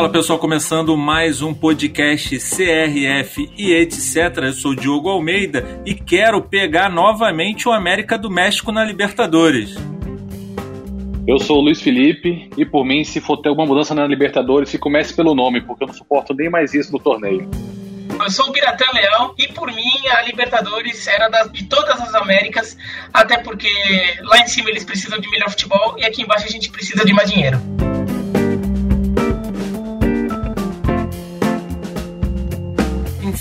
Fala pessoal, começando mais um podcast CRF e etc. Eu sou Diogo Almeida e quero pegar novamente o América do México na Libertadores. Eu sou o Luiz Felipe e por mim, se for ter alguma mudança na Libertadores, se comece pelo nome, porque eu não suporto nem mais isso no torneio. Eu sou o Biratã Leão e por mim a Libertadores era das, de todas as Américas, até porque lá em cima eles precisam de melhor futebol e aqui embaixo a gente precisa de mais dinheiro.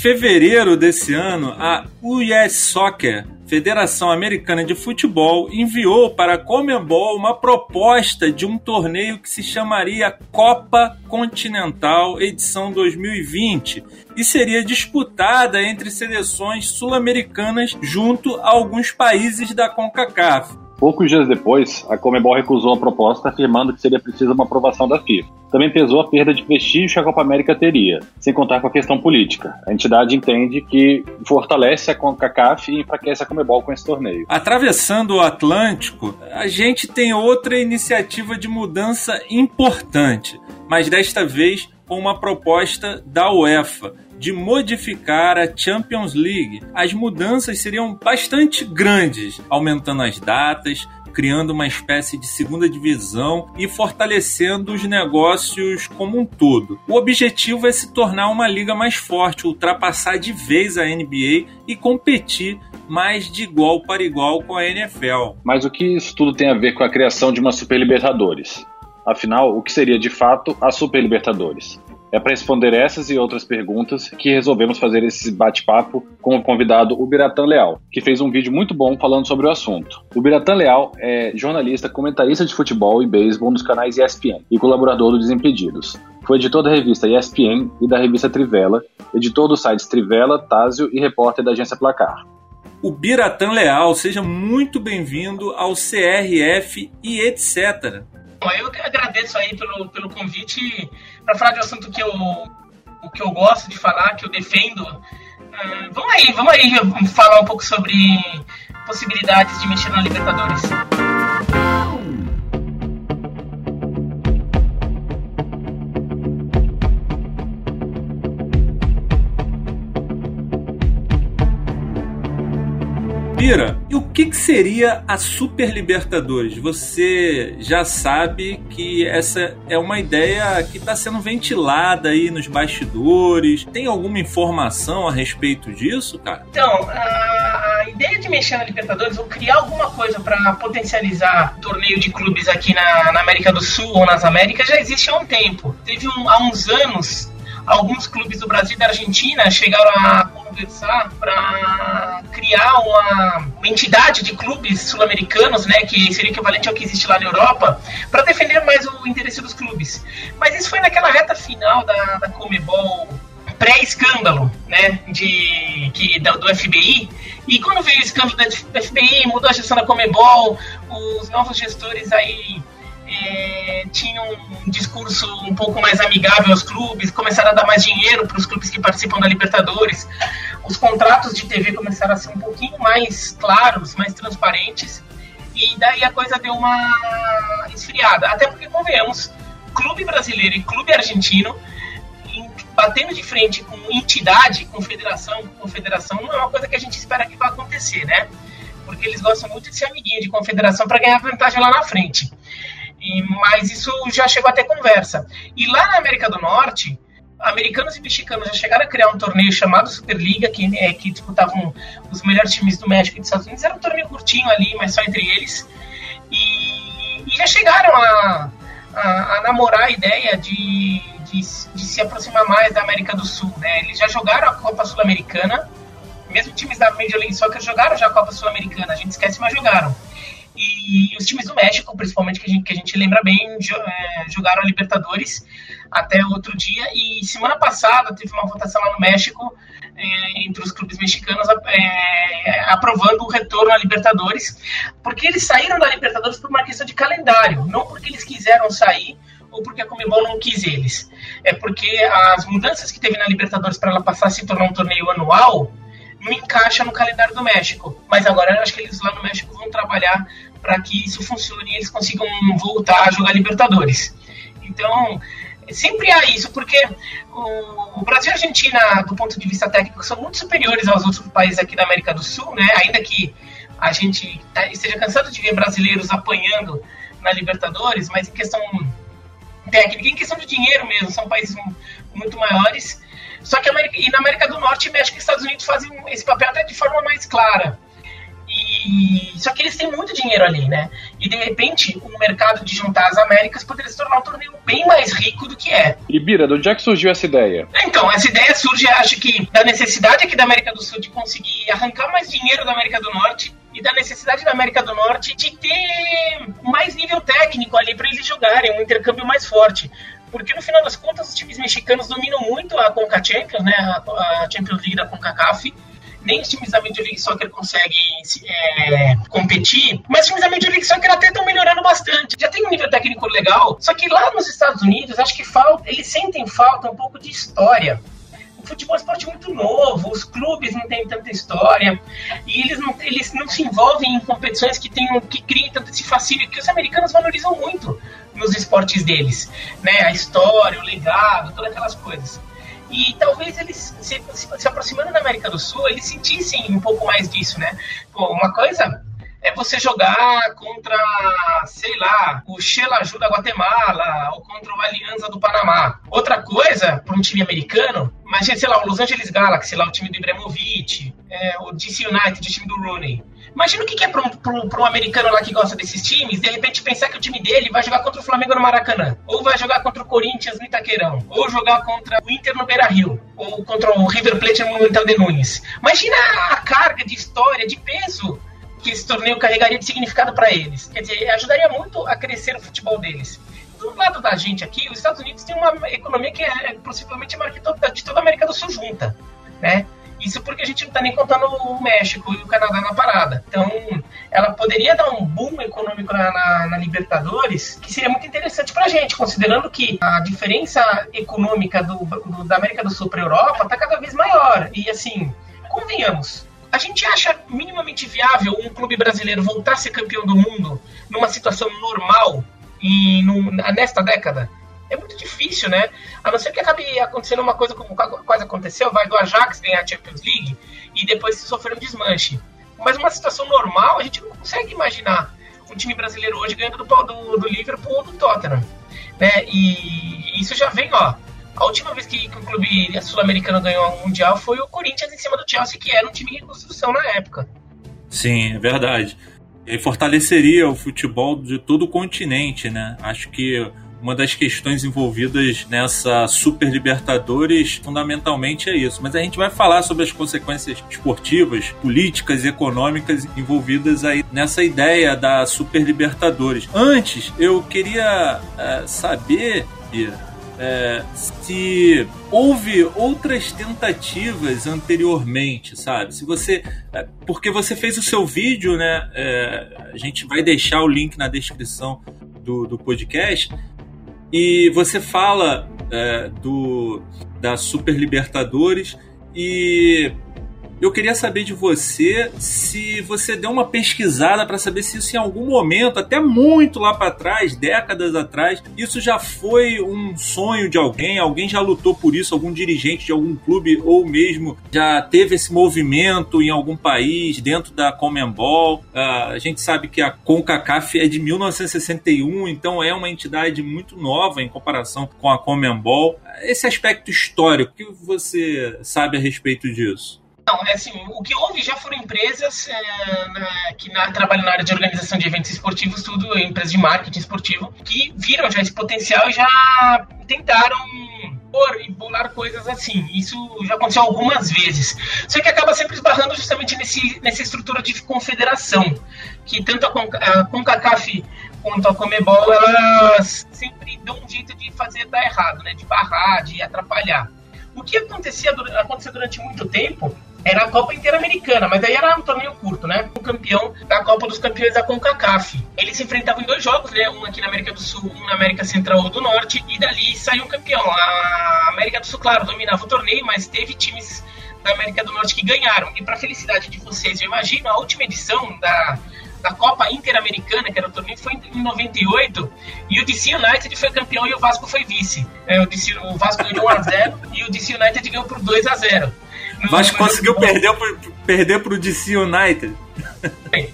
Fevereiro desse ano, a US Soccer, Federação Americana de Futebol, enviou para a Comebol uma proposta de um torneio que se chamaria Copa Continental Edição 2020 e seria disputada entre seleções sul-americanas junto a alguns países da CONCACAF. Poucos dias depois, a Comebol recusou a proposta, afirmando que seria preciso uma aprovação da FIFA. Também pesou a perda de prestígio que a Copa América teria, sem contar com a questão política. A entidade entende que fortalece a CONCACAF e enfraquece a Comebol com esse torneio. Atravessando o Atlântico, a gente tem outra iniciativa de mudança importante, mas desta vez com uma proposta da UEFA de modificar a Champions League. As mudanças seriam bastante grandes, aumentando as datas, criando uma espécie de segunda divisão e fortalecendo os negócios como um todo. O objetivo é se tornar uma liga mais forte, ultrapassar de vez a NBA e competir mais de igual para igual com a NFL. Mas o que isso tudo tem a ver com a criação de uma Super Libertadores? Afinal, o que seria de fato a Super Libertadores? É para responder essas e outras perguntas que resolvemos fazer esse bate-papo com o convidado Ubiratan Leal, que fez um vídeo muito bom falando sobre o assunto. O Ubiratan Leal é jornalista, comentarista de futebol e beisebol nos canais ESPN e colaborador do Desimpedidos. Foi editor da revista ESPN e da revista Trivela, editor dos sites Trivela, Tásio e repórter da agência Placar. O Biratan Leal, seja muito bem-vindo ao CRF e etc. Eu que agradeço aí pelo, pelo convite para falar de um assunto que eu, o que eu gosto de falar, que eu defendo. Uh, vamos aí, vamos aí falar um pouco sobre possibilidades de mexer na Libertadores. Bira, e o que, que, seria a Super Libertadores? Você já sabe que essa é uma ideia que está sendo ventilada aí nos bastidores. Tem alguma informação a respeito disso, cara? Então, a ideia de mexer na Libertadores ou criar alguma coisa para potencializar torneio de clubes aqui na, na, América do Sul ou nas Américas já existe há um tempo. Teve um, há uns anos alguns clubes do Brasil e da Argentina chegaram a conversar para criar uma, uma, entidade de clubes sul-americanos, né, que seria equivalente ao que existe lá na Europa, para defender mais o interesse dos clubes. Mas isso foi naquela reta final da, da Comebol pré-escândalo, né, de que do, do, FBI. E quando veio o escândalo do FBI, mudou a gestão da Comebol, os novos gestores aí é, tinham um discurso um pouco mais amigável aos clubes, começaram a dar mais dinheiro para os clubes que participam da Libertadores. Os contratos de TV começaram a ser um pouquinho mais claros, mais transparentes. E daí a coisa deu uma esfriada. Até porque, convenhamos, clube brasileiro e clube argentino batendo de frente com entidade, com federação, com confederação, não é uma coisa que a gente espera que vá acontecer, né? Porque eles gostam muito de ser amiguinho de confederação para ganhar vantagem lá na frente. E, mas isso já chegou até conversa. E lá na América do Norte, americanos e mexicanos já chegaram a criar um torneio chamado Superliga, que, é, que disputavam os melhores times do México e dos Estados Unidos. Era um torneio curtinho ali, mas só entre eles. E, e já chegaram a, a, a, namorar a ideia de, de, de, se aproximar mais da América do Sul. Né? Eles já jogaram a Copa Sul-Americana, mesmo times da Major League Soccer jogaram já a Copa Sul-Americana, a gente esquece, mas jogaram. E os times do México, principalmente, que a gente, que a gente lembra bem, é, jogaram a Libertadores até outro dia. E semana passada teve uma votação lá no México, é, entre os clubes mexicanos, é, aprovando o retorno à Libertadores, porque eles saíram da Libertadores por uma questão de calendário, não porque eles quiseram sair ou porque a Comebol não quis eles. É porque as mudanças que teve na Libertadores para ela passar a se tornar um torneio anual não encaixa no calendário do México. Mas agora eu acho que eles lá no México vão trabalhar para que isso funcione e eles consigam voltar a jogar Libertadores. Então, sempre há isso, porque o, Brasil e a Argentina, do ponto de vista técnico, são muito superiores aos outros países aqui da América do Sul, né? Ainda que a gente tá, esteja cansado de ver brasileiros apanhando na Libertadores, mas em questão técnica, em questão de dinheiro mesmo, são países muito maiores. Só que América, e na América do Norte, México e Estados Unidos fazem esse papel até de forma mais clara. E, só que eles têm muito dinheiro ali, né? E de repente, o mercado de juntar as Américas poderia se tornar um torneio bem mais rico do que é. E Bira, de onde é que surgiu essa ideia? Então, essa ideia surge, acho que, da necessidade aqui da América do Sul de conseguir arrancar mais dinheiro da América do Norte e da necessidade da América do Norte de ter mais nível técnico ali para eles jogarem, um intercâmbio mais forte. Porque no final das contas, os times mexicanos dominam muito a Conca Champions, né? A, Champions League da CONCACAF nem os times da Major League Soccer conseguem é, competir, mas os times da Major League Soccer até estão melhorando bastante. Já tem um nível técnico legal, só que lá nos Estados Unidos, acho que falta, eles sentem falta um pouco de história o futebol é um esporte muito novo, os clubes não têm tanta história, e eles não, eles não se envolvem em competições que, tenham, que criem tanto esse fascínio, que os americanos valorizam muito nos esportes deles, né? A história, o legado, todas aquelas coisas. E talvez eles, se, se aproximando da América do Sul, eles sentissem um pouco mais disso, né? Pô, uma coisa é você jogar contra, sei lá, o Xelaju da Guatemala ou contra o Aliança do Panamá. Outra coisa, para um time americano, imagina, sei lá, o Los Angeles Galaxy, lá, o time do Ibrahimovic, é, o DC United, o time do Rooney. Imagina o que, é para um, um, americano lá que gosta desses times, de repente pensar que o time dele vai jogar contra o Flamengo no Maracanã, ou vai jogar contra o Corinthians no Itaquerão, ou jogar contra o Inter no Beira Rio, ou contra o River Plate no Monumental de Nunes. Imagina a carga de história, de peso que esse torneio carregaria de significado para eles. Quer dizer, ajudaria muito a crescer o futebol deles. Do lado da gente aqui, os Estados Unidos tem uma economia que é, é possivelmente maior que toda, de toda a América do Sul junta, né? Isso porque a gente não está nem contando o México e o Canadá na parada. Então, ela poderia dar um boom econômico na, na, na Libertadores, que seria muito interessante para a gente, considerando que a diferença econômica do, do da América do Sul para a Europa está cada vez maior. E assim, convenhamos, a gente acha minimamente viável um clube brasileiro voltar a ser campeão do mundo numa situação normal e no, nesta década? É muito difícil, né? A não ser que acabe acontecendo uma coisa como quase aconteceu, vai do Ajax ganhar a Champions League e depois sofrer um desmanche. Mas uma situação normal, a gente não consegue imaginar um time brasileiro hoje ganhando do, do, do Liverpool ou do Tottenham. Né? E isso já vem, ó, a última vez que, que um clube sul-americano ganhou um Mundial foi o Corinthians em cima do Chelsea, que era um time de reconstrução na época. Sim, é verdade. E fortaleceria o futebol de todo o continente, né? Acho que uma das questões envolvidas nessa Super Libertadores fundamentalmente é isso. Mas a gente vai falar sobre as consequências esportivas, políticas e econômicas envolvidas aí nessa ideia da Super Libertadores. Antes, eu queria uh, saber, é, se houve outras tentativas anteriormente, sabe? Se você. É, porque você fez o seu vídeo, né? É, a gente vai deixar o link na descrição do, do podcast. E você fala é, do da Super Libertadores e eu queria saber de você se você deu uma pesquisada para saber se isso em algum momento, até muito lá para trás, décadas atrás, isso já foi um sonho de alguém, alguém já lutou por isso, algum dirigente de algum clube ou mesmo já teve esse movimento em algum país dentro da Comembol. Uh, a gente sabe que a CONCACAF é de 1961, então é uma entidade muito nova em comparação com a Comembol. Esse aspecto histórico, o que você sabe a respeito disso? Não, é assim, o que houve já foram empresas é, na, que na, trabalham na área de organização de eventos esportivos, tudo, empresas de marketing esportivo, que viram já esse potencial e já tentaram pôr e bolar coisas assim. Isso já aconteceu algumas vezes. Só que acaba sempre esbarrando justamente nesse, nessa estrutura de confederação, que tanto a, a CONCACAF quanto a Comebol, elas sempre dão um jeito de fazer dar errado, né? de barrar, de atrapalhar. O que acontecia, aconteceu durante muito tempo era a Copa Interamericana, mas aí era um torneio curto, né? O campeão da Copa dos Campeões da CONCACAF. Eles se enfrentavam em dois jogos, né? Um aqui na América do Sul, um na América Central ou do Norte, e dali saiu um campeão. A América do Sul, claro, dominava o torneio, mas teve times da América do Norte que ganharam. E para felicidade de vocês, eu imagino, a última edição da da Copa Interamericana, que era o torneio, foi em 98, e o DC United foi campeão e o Vasco foi vice. É, o, DC, o Vasco ganhou 1x0 e o DC United ganhou por 2x0. Vasco conseguiu perder, perder pro DC United.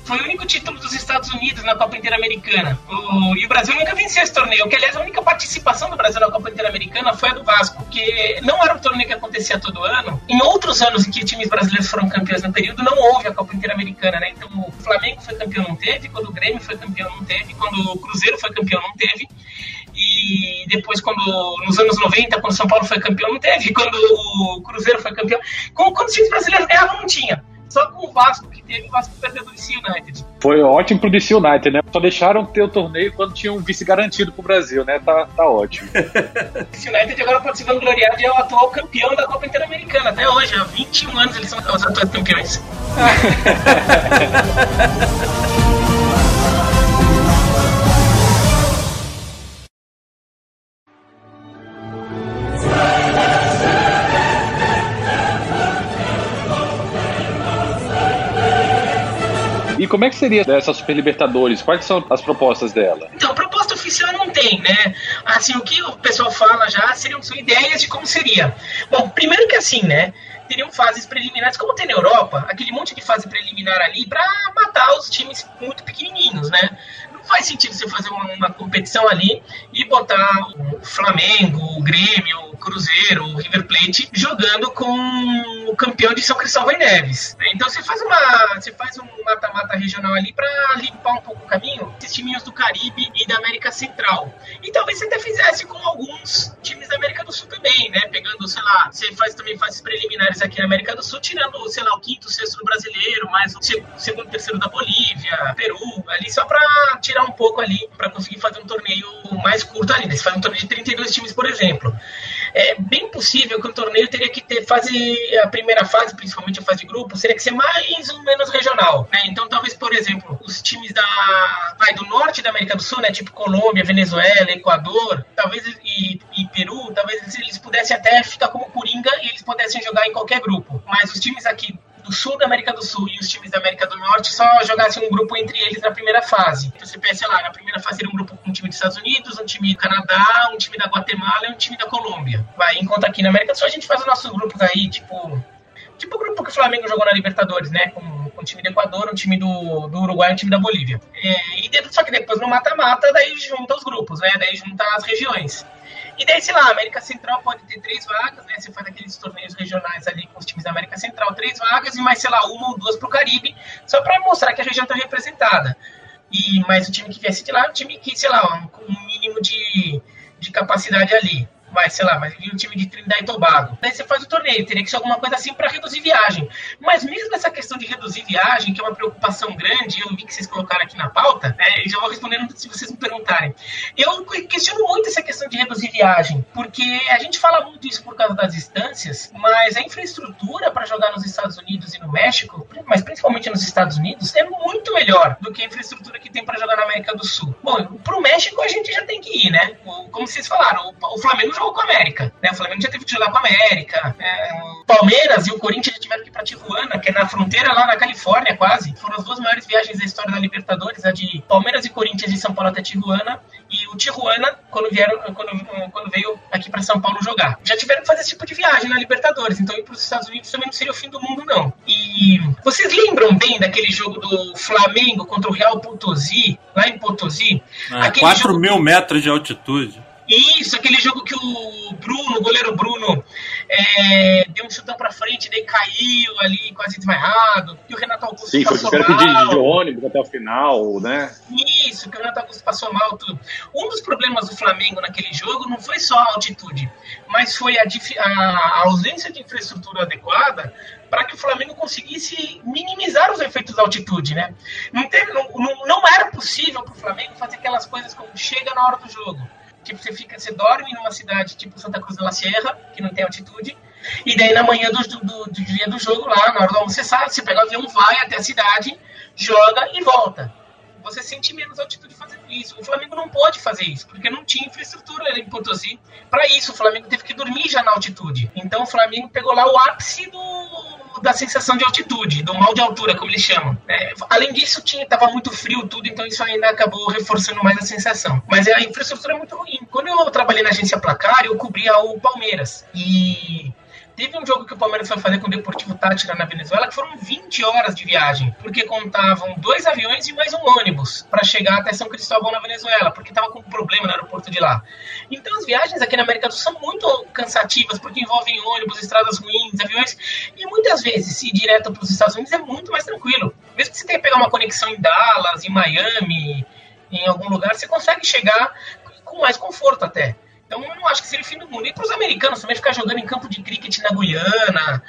Foi o único título dos Estados Unidos na Copa Interamericana. O, e o Brasil nunca venceu esse torneio, que aliás a única participação do Brasil na Copa Interamericana foi a do Vasco, que não era um torneio que acontecia todo ano. Em outros anos em que times brasileiros foram campeões no período, não houve a Copa Interamericana, né? Então o Flamengo foi campeão, não teve, quando o Grêmio foi campeão, não teve, quando o Cruzeiro foi campeão, não teve. E depois, quando nos anos 90, quando o São Paulo foi campeão, não teve. Quando o Cruzeiro foi campeão, quando, quando os times brasileiros ganhavam, não tinha. Só com o Vasco que teve, o Vasco perdeu do DC United. Foi ótimo pro DC United, né? Só deixaram ter o torneio quando tinha um vice garantido pro Brasil, né? Tá, tá ótimo. o DC United agora pode se vangloriar de é o atual campeão da Copa Interamericana. Até hoje, há 21 anos eles são os atuais campeões. E como é que seria essa Super Libertadores? Quais são as propostas dela? Então, proposta oficial não tem, né? Assim, o que o pessoal fala já seriam são ideias de como seria. Bom, primeiro que assim, né? Teriam fases preliminares, como tem na Europa, aquele monte de fase preliminar ali para matar os times muito pequenininhos, né? faz sentido você fazer uma, uma, competição ali e botar o Flamengo, o Grêmio, o Cruzeiro, o River Plate jogando com o campeão de São Cristóvão e Neves. Então você faz uma, você faz um mata-mata regional ali para limpar um pouco o caminho esses timinhos do Caribe e da América Central. E talvez você até fizesse com alguns times da América do Sul também, né? Pegando, sei lá, você faz também fases preliminares aqui na América do Sul, tirando, sei lá, o quinto, sexto do brasileiro, mais o segundo, terceiro da Bolívia, Peru, ali só para tirar um pouco ali para conseguir fazer um torneio mais curto ali. Né? Você faz um torneio de 32 times, por exemplo. É bem possível que o torneio teria que ter fase, a primeira fase, principalmente a fase de grupo, seria que ser mais ou menos regional. Né? Então, talvez, por exemplo, os times da, vai, do norte da América do Sul, né, tipo Colômbia, Venezuela, Equador, talvez e, e Peru, talvez eles pudessem até ficar como coringa e eles pudessem jogar em qualquer grupo. Mas os times aqui do sul da América do Sul e os times da América do Norte só jogassem um grupo entre eles na primeira fase. Então você pensa, lá, na primeira fase era um grupo com um time dos Estados Unidos, um time do Canadá, um time da Guatemala e um time da Colômbia. Vai, enquanto aqui na América do Sul a gente faz os nossos grupos aí, tipo. Tipo o grupo que o Flamengo jogou na Libertadores, né? Com, com o time do Equador, um time do, do Uruguai e um time da Bolívia. É, e só que depois no mata-mata, daí junta os grupos, né? Daí junta as regiões. E daí, sei lá, a América Central pode ter três vagas, né? Você faz aqueles torneios regionais ali com os times da América Central, três vagas, e mais, sei lá, uma ou duas para o Caribe, só para mostrar que a região está representada. E mais o time que viesse de lá é um time que, sei lá, com um mínimo de, de capacidade ali vai, sei lá, mas vir um time de Trinidad e Tobago. Daí você faz o torneio, teria que ser alguma coisa assim para reduzir viagem. Mas mesmo essa questão de reduzir viagem, que é uma preocupação grande, eu vi que vocês colocaram aqui na pauta, né, e já vou respondendo se vocês me perguntarem. Eu questiono muito essa questão de reduzir viagem, porque a gente fala muito isso por causa das distâncias, mas a infraestrutura para jogar nos Estados Unidos e no México, mas principalmente nos Estados Unidos, é muito melhor do que a infraestrutura que tem para jogar na América do Sul. Bom, pro México a gente já tem que ir, né? Como vocês falaram, o Flamengo jogou com a América. Né? O Flamengo já teve que jogar com a América. É, o Palmeiras e o Corinthians já tiveram que ir para Tijuana, que é na fronteira lá na Califórnia, quase. Foram as duas maiores viagens da história da Libertadores, a de Palmeiras e Corinthians de São Paulo até Tijuana e o Tijuana quando vieram quando, quando veio aqui para São Paulo jogar. Já tiveram que fazer esse tipo de viagem na Libertadores, então ir para os Estados Unidos também não seria o fim do mundo não. E vocês lembram bem daquele jogo do Flamengo contra o Real Potosí, lá em Potosí? Ah, 4 jogo... mil metros de altitude. Isso, aquele jogo que o Bruno, o goleiro Bruno, é, deu um chutão pra frente, daí caiu ali, quase desmaiado. E o Renato Augusto Sim, passou foi mal. Sim, de ônibus até o final, né? Isso, que o Renato Augusto passou mal. Tudo. Um dos problemas do Flamengo naquele jogo não foi só a altitude, mas foi a, a ausência de infraestrutura adequada para que o Flamengo conseguisse minimizar os efeitos da altitude, né? Não, teve, não, não, não era possível para o Flamengo fazer aquelas coisas como chega na hora do jogo Tipo, você fica, você dorme numa cidade tipo Santa Cruz de la Sierra, que não tem altitude, e daí na manhã do, do, do dia do jogo lá, na hora do almoço, você sabe, você pega o avião, vai até a cidade, joga e volta. Você sente menos altitude fazendo isso. O Flamengo não pode fazer isso, porque não tinha infraestrutura em Potosí. Para isso, o Flamengo teve que dormir já na altitude. Então o Flamengo pegou lá o ápice do da sensação de altitude, do mal de altura, como eles chamam. É, além disso, tinha, tava muito frio tudo, então isso ainda acabou reforçando mais a sensação. Mas a infraestrutura é muito ruim. Quando eu trabalhei na agência Placar, eu cobria o Palmeiras. E Teve um jogo que o Palmeiras foi fazer com o Deportivo Tátira na Venezuela, que foram 20 horas de viagem, porque contavam dois aviões e mais um ônibus para chegar até São Cristóvão na Venezuela, porque estava com um problema no aeroporto de lá. Então as viagens aqui na América do Sul são muito cansativas, porque envolvem ônibus, estradas ruins, aviões, e muitas vezes ir direto para os Estados Unidos é muito mais tranquilo. Mesmo que você tenha que pegar uma conexão em Dallas, em Miami, em algum lugar, você consegue chegar com mais conforto até. Então eu não acho que seria o fim do mundo. E para os americanos também ficar jogando em campo de cricket na Guiana,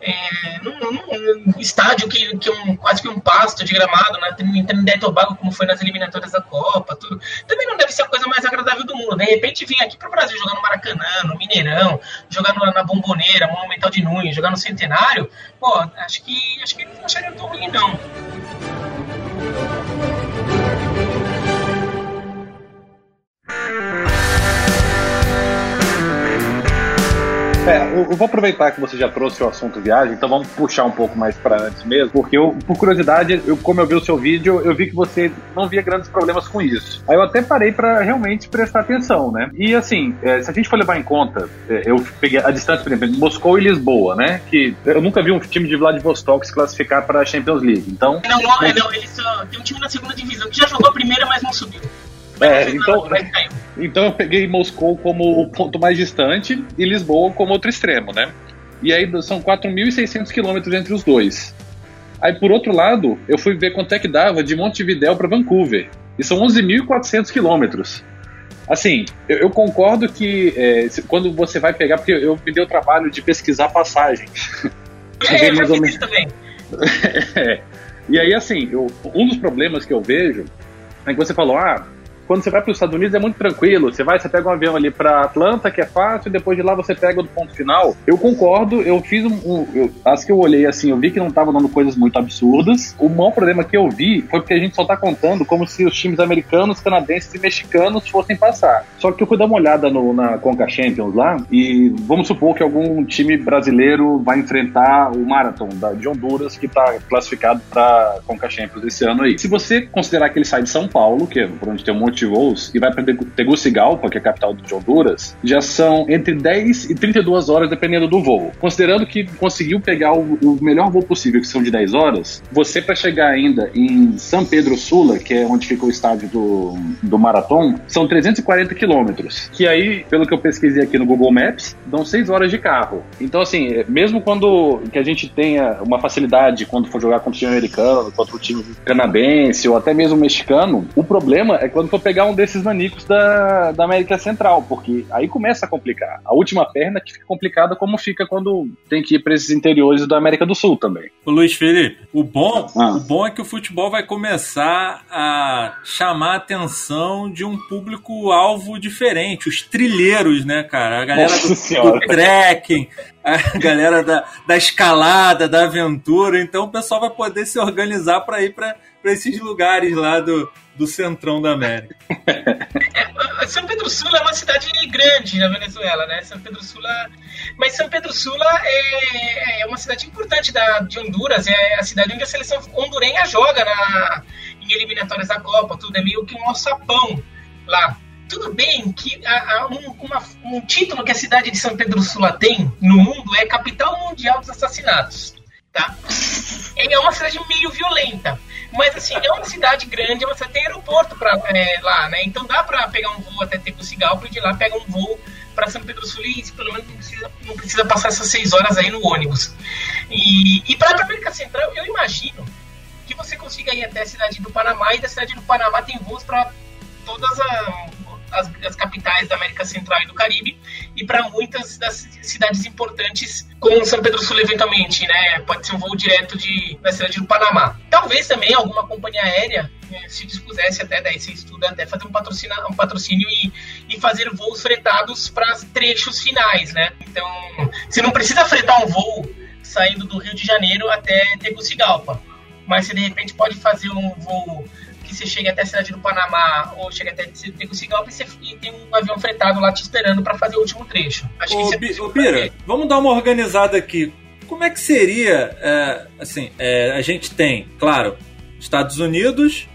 é, num, num, estádio que, que um, quase que um pasto de gramado, né, em Trinidad e Tobago, como foi nas eliminatórias da Copa, tudo. Também não deve ser a coisa mais agradável do mundo. De repente vir aqui para o Brasil jogar no Maracanã, no Mineirão, jogar no, na Bomboneira, Monumental de Nunes, jogar no Centenário, pô, acho que acho que eles não achariam tão ruim, não. É, eu, vou aproveitar que você já trouxe o assunto viagem, então vamos puxar um pouco mais para antes mesmo, porque eu, por curiosidade, eu, como eu vi o seu vídeo, eu vi que você não via grandes problemas com isso. Aí eu até parei para realmente prestar atenção, né? E assim, é, se a gente for levar em conta, é, eu peguei a distância, por exemplo, Moscou e Lisboa, né? Que eu nunca vi um time de Vladivostok se classificar para a Champions League. Então. Não, não, mas... não, ele só tem um time na segunda divisão que já jogou a primeira, mas não subiu. É, então, então eu peguei Moscou como o ponto mais distante e Lisboa como outro extremo, né? E aí são 4.600 quilômetros entre os dois. Aí por outro lado, eu fui ver quanto é que dava de Montevidéu para Vancouver. E são 11.400 quilômetros. Assim, eu, eu, concordo que é, quando você vai pegar, porque eu me dei o trabalho de pesquisar passagem. É, eu mais ou menos. também. é. E aí, assim, eu, um dos problemas que eu vejo é que você falou, ah, quando você vai para os Estados Unidos é muito tranquilo. Você vai, você pega um avião ali para Atlanta, que é fácil, e depois de lá você pega do ponto final. Eu concordo, eu fiz um. um eu, as que eu olhei assim, eu vi que não tava dando coisas muito absurdas. O maior problema que eu vi foi porque a gente só tá contando como se os times americanos, canadenses e mexicanos fossem passar. Só que eu fui dar uma olhada no, na Conca Champions lá, e vamos supor que algum time brasileiro vai enfrentar o Marathon da, de Honduras, que está classificado para Conca Champions esse ano aí. Se você considerar que ele sai de São Paulo, que é por onde tem um monte de voos e vai para Tegucigalpa, que é a capital de Honduras, já são entre 10 e 32 horas, dependendo do voo. Considerando que conseguiu pegar o, o melhor voo possível, que são de 10 horas, você para chegar ainda em São Pedro Sula, que é onde fica o estádio do, do Marathon, são 340 quilômetros. Que aí, pelo que eu pesquisei aqui no Google Maps, dão 6 horas de carro. Então, assim, mesmo quando que a gente tenha uma facilidade quando for jogar contra o time americano, contra o time canadense ou até mesmo mexicano, o problema é quando for pegar um desses manicos da, da América Central, porque aí começa a complicar. A última perna que fica complicada, como fica quando tem que ir para esses interiores da América do Sul também. O Luiz Felipe, o bom, ah. o bom é que o futebol vai começar a chamar a atenção de um público-alvo diferente, os trilheiros, né, cara? A galera do, do trekking, a galera da, da escalada, da aventura. Então o pessoal vai poder se organizar para ir para esses lugares lá do, do centrão da América. É, São Pedro Sula é uma cidade grande na Venezuela, né? São Pedro Sula. Mas São Pedro Sula é, é uma cidade importante da, de Honduras, é a cidade onde a seleção hondurenha joga na, em eliminatórias da Copa, tudo é meio que um alçapão lá. Tudo bem que a, a, um, uma, um título que a cidade de São Pedro Sula tem no mundo é Capital Mundial dos Assassinatos. Tá? É uma cidade meio violenta. Mas assim, é uma cidade grande, você tem aeroporto pra, é, lá, né? Então dá para pegar um voo até Tegucigalpa e de lá pega um voo para São Pedro Sul e pelo menos não precisa, não precisa passar essas seis horas aí no ônibus. E, e para América Central, eu imagino que você consiga ir até a cidade do Panamá e da cidade do Panamá tem voos para todas as as, as, capitais da América Central e do Caribe e para muitas das cidades importantes, como São Pedro Sul eventualmente, né? Pode ser um voo direto de, da cidade do Panamá. Talvez também alguma companhia aérea né, se dispusesse até, daí se estuda até fazer um patrocínio, um patrocínio e, e fazer voos fretados para trechos finais, né? Então, você não precisa fretar um voo saindo do Rio de Janeiro até Tegucigalpa, mas você de repente pode fazer um voo que você chega até a cidade do Panamá ou chega até Tegucigalpa e, você, e tem um avião fretado lá te esperando para fazer o último trecho. Acho ô, que isso é Bira, vamos dar uma organizada aqui. como é que seria, é, assim, é, a gente tem, claro, Estados Unidos,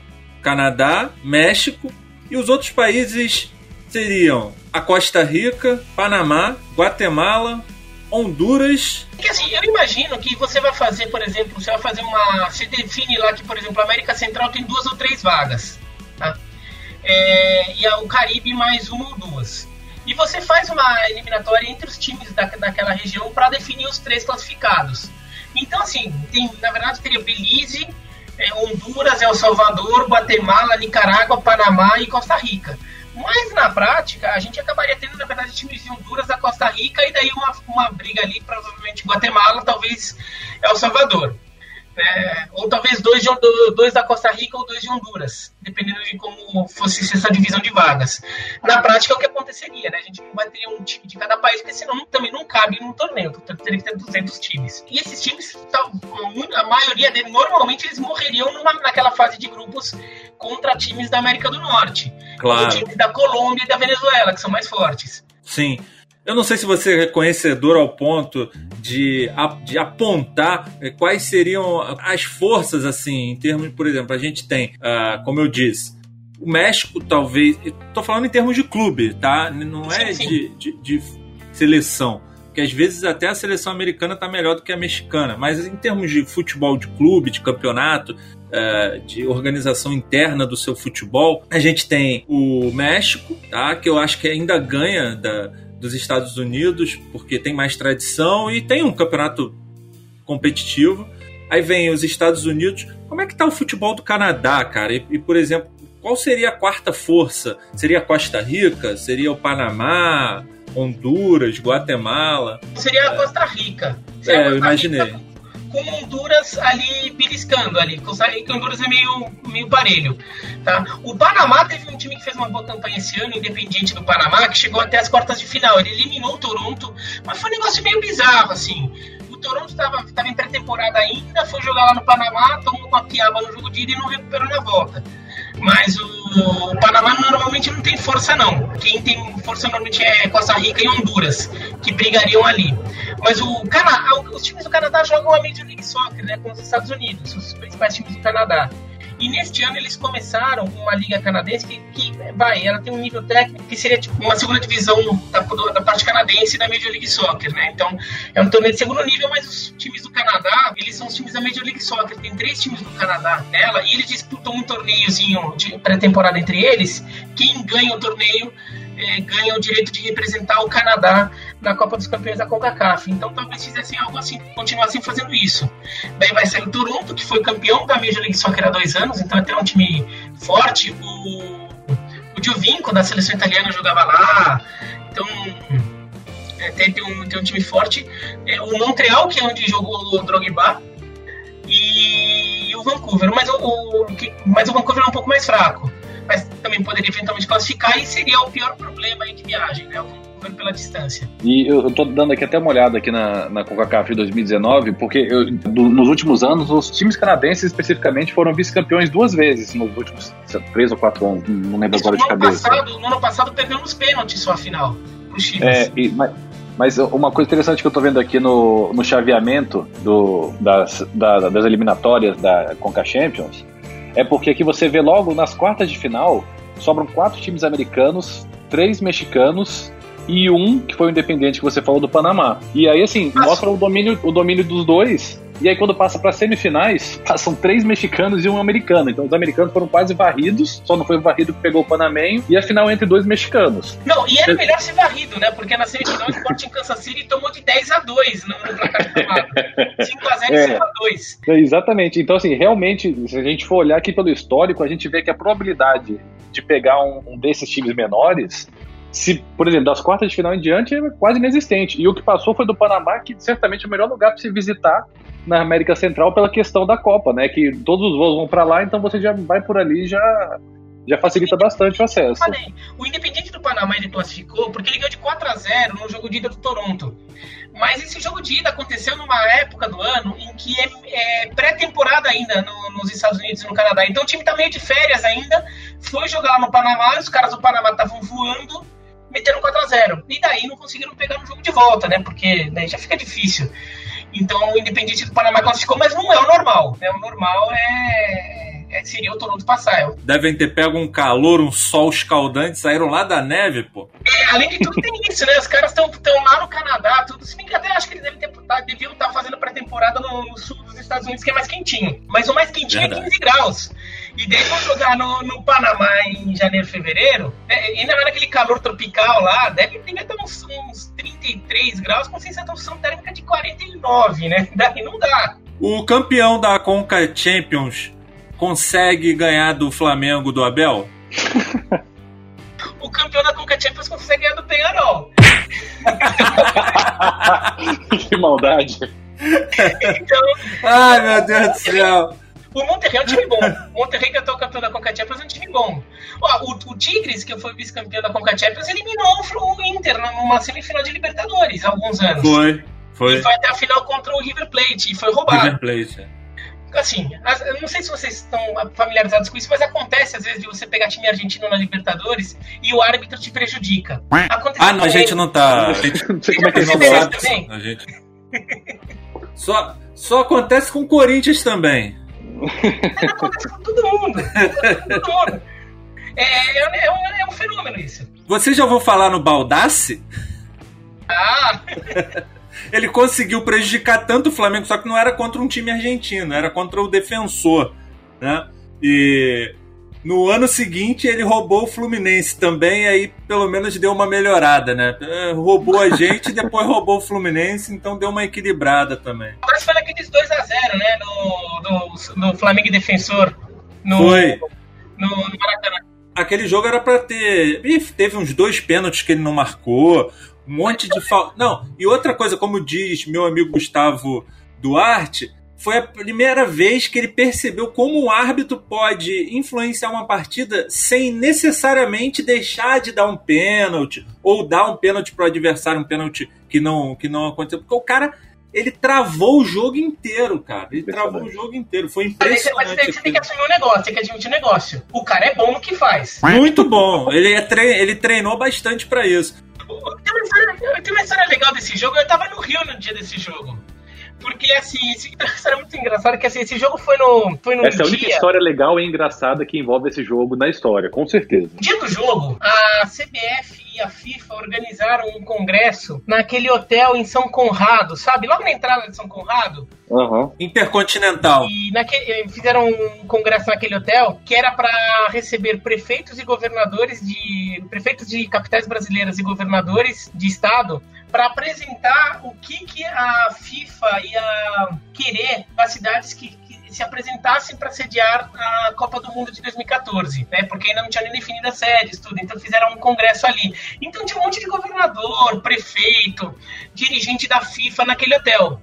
Canadá, México e os outros países seriam a Costa Rica, Panamá, Guatemala, Honduras. Porque assim, eu imagino que você vai fazer, por exemplo, você vai fazer uma. Você define lá que, por exemplo, a América Central tem duas ou três vagas. Tá? É, e o Caribe mais uma ou duas. E você faz uma eliminatória entre os times da, daquela região para definir os três classificados. Então, assim, tem, na verdade, teria Belize, é, Honduras, El Salvador, Guatemala, Nicarágua, Panamá e Costa Rica. Mas na prática, a gente acabaria tendo, na verdade, times de Honduras da Costa Rica e daí uma, uma briga ali, provavelmente Guatemala, talvez El Salvador. É, ou talvez dois, de, dois da Costa Rica ou dois de Honduras, dependendo de como fosse essa divisão de vagas. Na prática é o que aconteceria, né? A gente não vai ter um time de cada país, porque senão também não cabe num torneio, teria que ter 200 times. E esses times, a maioria deles, normalmente eles morreriam numa, naquela fase de grupos contra times da América do Norte. Claro. Times da Colômbia e da Venezuela, que são mais fortes. Sim. Eu não sei se você é conhecedor ao ponto de, de apontar eh, quais seriam as forças, assim, em termos, por exemplo, a gente tem, uh, como eu disse, o México talvez. Estou falando em termos de clube, tá? Não é. De, de, de, seleção. Porque às vezes até a seleção americana está melhor do que a mexicana. Mas em termos de futebol de clube, de campeonato, uh, de organização interna do seu futebol, a gente tem o México, tá? Que eu acho que ainda ganha da dos Estados Unidos, porque tem mais tradição e tem um campeonato competitivo. Aí vem os Estados Unidos. Como é que tá o futebol do Canadá, cara? E, e por exemplo, qual seria a quarta força? Seria a Costa Rica? Seria o Panamá? Honduras, Guatemala? Seria a Costa Rica. Seria é, eu imaginei. Rica com Honduras ali beliscando ali, que Honduras é meio, meio parelho. Tá? O Panamá teve um time que fez uma boa campanha esse ano, independente do Panamá, que chegou até as quartas de final. Ele eliminou o Toronto, mas foi um negócio meio bizarro, assim. O Toronto estava em pré-temporada ainda, foi jogar lá no Panamá, tomou uma piaba no jogo de ida e não recuperou na volta. Mas o, o, Panamá normalmente não tem força, não. Quem tem força normalmente é Costa Rica e Honduras, que brigariam ali. Mas o Canadá, os times do Canadá jogam a Major League Soccer, né, com os Estados Unidos, os principais times do Canadá. E neste ano eles começaram uma liga canadense que, que vai, ela tem um nível técnico que seria tipo uma segunda divisão da, da parte canadense da Major League Soccer, né? Então é um torneio de segundo nível, mas os times do Canadá, eles são os times da Major League Soccer. Tem três times do Canadá nela e eles disputam um torneiozinho de pré-temporada entre eles. Quem ganha o torneio é, ganha o direito de representar o Canadá na Copa dos Campeões da CONCACAF. Então talvez fizessem algo assim, continuassem fazendo isso. Daí vai sair o Toronto, que foi campeão da Major League Soccer há dois anos, então até um time forte. O, o Giovinco, da seleção italiana, jogava lá. Então é, tem, tem, um, tem um time forte. É, o Montreal, que é onde jogou o Drogba, e o Vancouver. Mas o, o, mas o Vancouver é um pouco mais fraco também poderia eventualmente classificar e seria o pior problema aí de viagem, né? pela distância. E eu, estou dando aqui até uma olhada aqui na, na CONCACAF 2019, porque eu, do, nos últimos anos os times canadenses especificamente foram vice-campeões duas vezes nos últimos três ou quatro anos, não lembro agora de cabeça. Passado, no ano passado perdemos pênaltis só a final os times. É, e, mas, mas uma coisa interessante que eu estou vendo aqui no, no chaveamento do, das, da, das eliminatórias da Conca Champions é porque aqui você vê logo nas quartas de final sobram quatro times americanos, três mexicanos e um que foi o independente que você falou do Panamá. E aí assim, mostra o domínio, o domínio dos dois e aí, quando passa para semifinais, passam três mexicanos e um americano. Então, os americanos foram quase varridos, só não foi o varrido que pegou o Panamenho, e a final entre dois mexicanos. Não, e era melhor ser varrido, né? Porque na semifinal o Sport em Kansas City tomou de 10 a 2 no, placar de 5 a 0 e 5 a 2 é, Exatamente. Então, assim, realmente, se a gente for olhar aqui pelo histórico, a gente vê que a probabilidade de pegar um, um desses times menores se, por exemplo, das quartas de final em diante, é quase inexistente. E o que passou foi do Panamá, que certamente é o melhor lugar para se visitar na América Central pela questão da Copa, né? Que todos os voos vão para lá, então você já vai por ali e já já facilita bastante o acesso. Falei, o Independente do Panamá ele classificou porque ele ganhou de 4 a 0 no jogo de ida do Toronto. Mas esse jogo de ida aconteceu numa época do ano em que é, é pré-temporada ainda no, nos Estados Unidos e no Canadá. Então o time tá meio de férias ainda, foi jogar lá no Panamá, os caras do Panamá estavam voando meteram 4 a 0 E daí não conseguiram pegar no jogo de volta, né? Porque daí já fica difícil. Então o Independiente do Panamá classificou, mas não é o normal. Né? O normal é, é seria o Toronto passar. Devem ter pego um calor, um sol escaldante, saíram lá da neve, pô. É, além de tudo, tem isso, né? Os caras estão lá no Canadá, tudo. Se que até acho que eles devem ter, tá, deviam estar tá fazendo pré-temporada no, no, sul dos Estados Unidos, que é mais quentinho. Mas o mais quentinho Verdade. é 15 graus. E daí vão jogar no, no Panamá em janeiro, fevereiro. Né? Ainda mais naquele calor tropical lá, deve ter até uns, uns 33 graus com sensação térmica de 49, né? Daí não dá. O campeão da Conca Champions consegue ganhar do Flamengo do Abel? o campeão da Conca Champions consegue ganhar do Penharol. que maldade. Então, Ai, meu Deus do céu. O Monterrey é um time bom. O Monterrey que atual campeão da Conca Champions é um time bom. Ó, o, o Tigres, que foi vice-campeão da Conca Champions, eliminou o Inter numa semifinal de Libertadores há alguns anos. Foi, foi. E foi até a final contra o River Plate e foi roubado. River Plate, é assim, eu não sei se vocês estão familiarizados com isso, mas acontece às vezes de você pegar time argentino na Libertadores e o árbitro te prejudica. Aconteceu ah, não, a gente não tá. A gente não sei como é que não sabe. Também? A gente... só, só acontece com o Corinthians também. Acontece com todo mundo. todo mundo. É, é, é, um, é um fenômeno isso. Você já ouviu falar no Baldasse? Ah! ele conseguiu prejudicar tanto o Flamengo, só que não era contra um time argentino, era contra o defensor, né? E no ano seguinte ele roubou o Fluminense também, aí pelo menos deu uma melhorada, né? É, roubou a gente e depois roubou o Fluminense, então deu uma equilibrada também. Mas foi naqueles 2x0, né? No, no, no Flamengo Defensor. No, foi. No, no Maracanã. Aquele jogo era para ter. Ih, teve uns dois pênaltis que ele não marcou um monte de falta. Não, e outra coisa, como diz meu amigo Gustavo Duarte, foi a primeira vez que ele percebeu como um árbitro pode influenciar uma partida sem necessariamente deixar de dar um pênalti ou dar um pênalti para o adversário, um pênalti que não, que não aconteceu. Porque o cara ele travou o jogo inteiro, cara. Ele travou o jogo inteiro. Foi impressionante. Mas, mas você tem que assumir um negócio, tem que admitir um negócio. O cara é bom no que faz. Muito bom. Ele, é tre... ele treinou bastante para isso. Tem uma, história, tem uma história legal desse jogo. Eu tava no Rio no dia desse jogo. Porque, assim, história é muito engraçada, que assim, esse jogo foi no. Foi no essa é a única história legal e engraçada que envolve esse jogo na história, com certeza. No dia do jogo, a CBF e a FIFA organizaram um congresso naquele hotel em São Conrado, sabe? Logo na entrada de São Conrado. Uhum. Intercontinental. E naquele, eh, fizeram um congresso naquele hotel que era para receber prefeitos e governadores de. prefeitos de capitais brasileiras e governadores de estado para apresentar o que, que a FIFA ia querer das cidades que, que se apresentassem para sediar a Copa do Mundo de 2014, né? Porque ainda não tinha nem definido as sedes, tudo. Então fizeram um congresso ali. Então tinha um monte de governador, prefeito, dirigente da FIFA naquele hotel.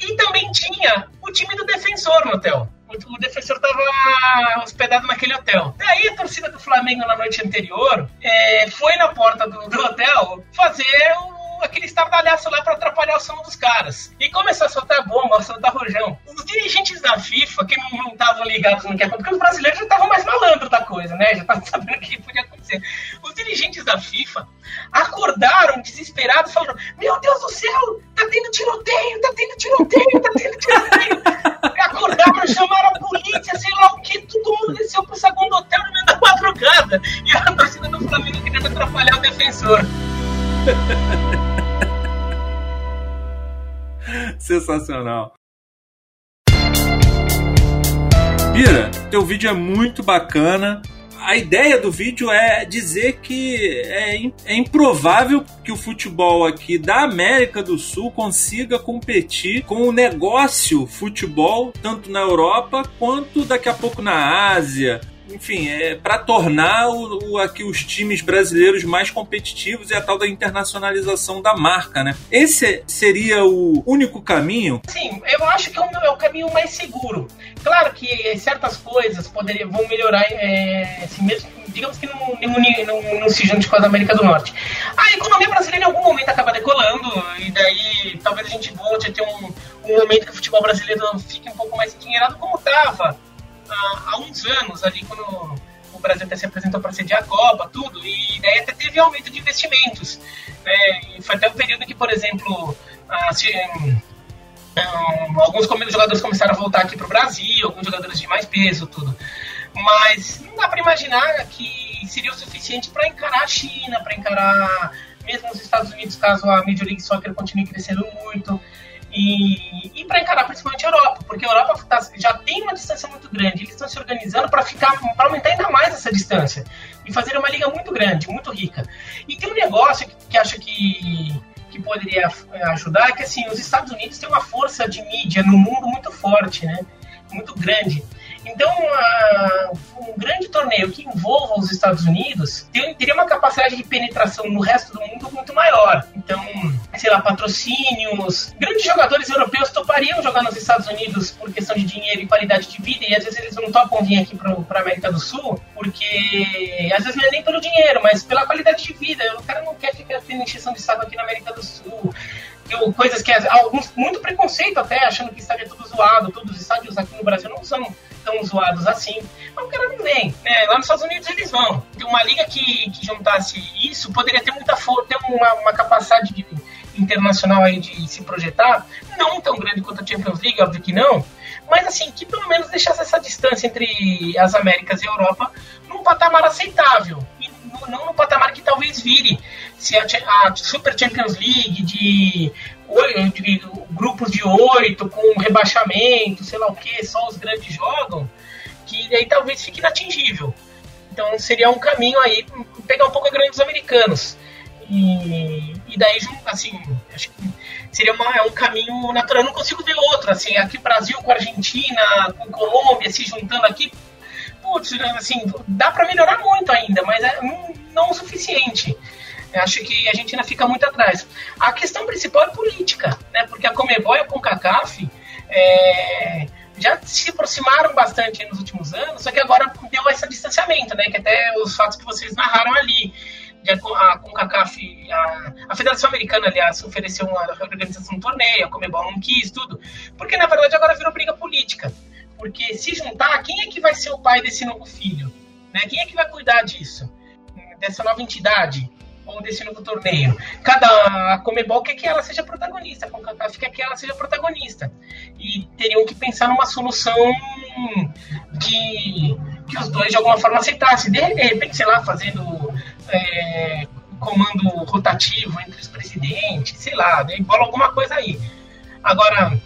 E também tinha o time do defensor no hotel. O defensor estava hospedado naquele hotel. Daí a torcida do Flamengo na noite anterior é, foi na porta do, do hotel fazer o aquele estardalhaço lá para atrapalhar o som dos caras. E começou a soltar bomba, a soltar rojão. Os dirigentes da FIFA, que não estavam ligados no que aconteceu, porque os brasileiros já estavam mais malandros da coisa, né? Já estavam sabendo o que podia acontecer. Os dirigentes da FIFA acordaram desesperados, falando: Meu Deus do céu, tá tendo tiroteio, tá tendo tiroteio, tá tendo tiroteio. acordaram, chamaram a polícia, sei lá o que, todo mundo desceu pro segundo hotel no meio da madrugada. E a torcida do Flamengo querendo atrapalhar o defensor. Sensacional. Bira, teu vídeo é muito bacana. A ideia do vídeo é dizer que é, é improvável que o futebol aqui da América do Sul consiga competir com o negócio futebol, tanto na Europa quanto daqui a pouco na Ásia, enfim, é para tornar o, o, aqui os times brasileiros mais competitivos e a tal da internacionalização da marca, né? Esse seria o único caminho? Sim, eu acho que é o, é o caminho mais seguro. Claro que certas coisas poderiam vão melhorar, é, assim, mesmo, digamos que não, não, não, não se junte com a da América do Norte. A economia brasileira em algum momento acaba decolando e daí talvez a gente volte a ter um, um momento que o futebol brasileiro fique um pouco mais endinheirado como estava há, há uns anos, ali, quando o Brasil até se apresentou para sediar a Copa, tudo, e daí até teve aumento de investimentos. Né? Foi até um período que, por exemplo, a, Então, alguns jogadores começaram a voltar aqui para o Brasil, alguns jogadores de mais peso, tudo. Mas não dá para imaginar que seria o suficiente para encarar a China, para encarar mesmo os Estados Unidos, caso a Major League Soccer continue crescendo muito. E, e para encarar principalmente a Europa, porque a Europa tá, já tem uma distância muito grande. Eles estão se organizando para ficar, para aumentar ainda mais essa distância e fazer uma liga muito grande, muito rica. E tem um negócio que, que acho que que poderia ajudar é que assim os Estados Unidos têm uma força de mídia no mundo muito forte, né? Muito grande. Então, uh, um grande torneio que envolva os Estados Unidos teria uma capacidade de penetração no resto do mundo muito maior. Então, sei lá, patrocínios. Grandes jogadores europeus topariam jogar nos Estados Unidos por questão de dinheiro e qualidade de vida, e às vezes eles não topam vir aqui para América do Sul, porque às vezes não é nem pelo dinheiro, mas pela qualidade de vida. O cara não quer ficar tendo encheção de saco aqui na América do Sul coisas que alguns muito preconceito até achando que estádio é tudo zoado todos os estádios aqui no Brasil não são tão zoados assim. Mas o cara não vem. Né? Lá nos Estados Unidos eles vão. Uma liga que, que juntasse isso poderia ter muita força, ter uma, uma capacidade de, internacional aí de se projetar, não tão grande quanto a Champions League, óbvio que não, mas assim, que pelo menos deixasse essa distância entre as Américas e a Europa num patamar aceitável. E não no patamar que talvez vire se a, a Super Champions League de grupos de oito com rebaixamento, sei lá o que, só os grandes jogam, que aí talvez fique inatingível. Então seria um caminho aí, pegar um pouco a grande dos americanos. E, e daí, assim, acho que seria uma, é um caminho natural. Eu não consigo ver outro, assim, aqui Brasil com Argentina, com Colômbia se juntando aqui. Putz, assim, dá para melhorar muito ainda, mas é não, não o suficiente. Eu acho que a gente ainda fica muito atrás. A questão principal é política, né? Porque a Comebol e a CONCACAF é, já se aproximaram bastante nos últimos anos, só que agora deu esse distanciamento, né? Que até os fatos que vocês narraram ali. A CONCACAF, a, a Federação Americana, aliás, ofereceu uma organização de um torneio, a Comebol não quis, tudo. Porque, na verdade, agora virou briga política. Porque se juntar, quem é que vai ser o pai desse novo filho? Né? Quem é que vai cuidar disso? Dessa nova entidade? O destino do torneio. Cada a Comebol quer que ela seja protagonista, a CONCACAF quer que ela seja protagonista. E teriam que pensar numa solução que, que os dois de alguma forma aceitassem. De repente, sei lá, fazendo é, comando rotativo entre os presidentes, sei lá, né, bola alguma coisa aí. Agora,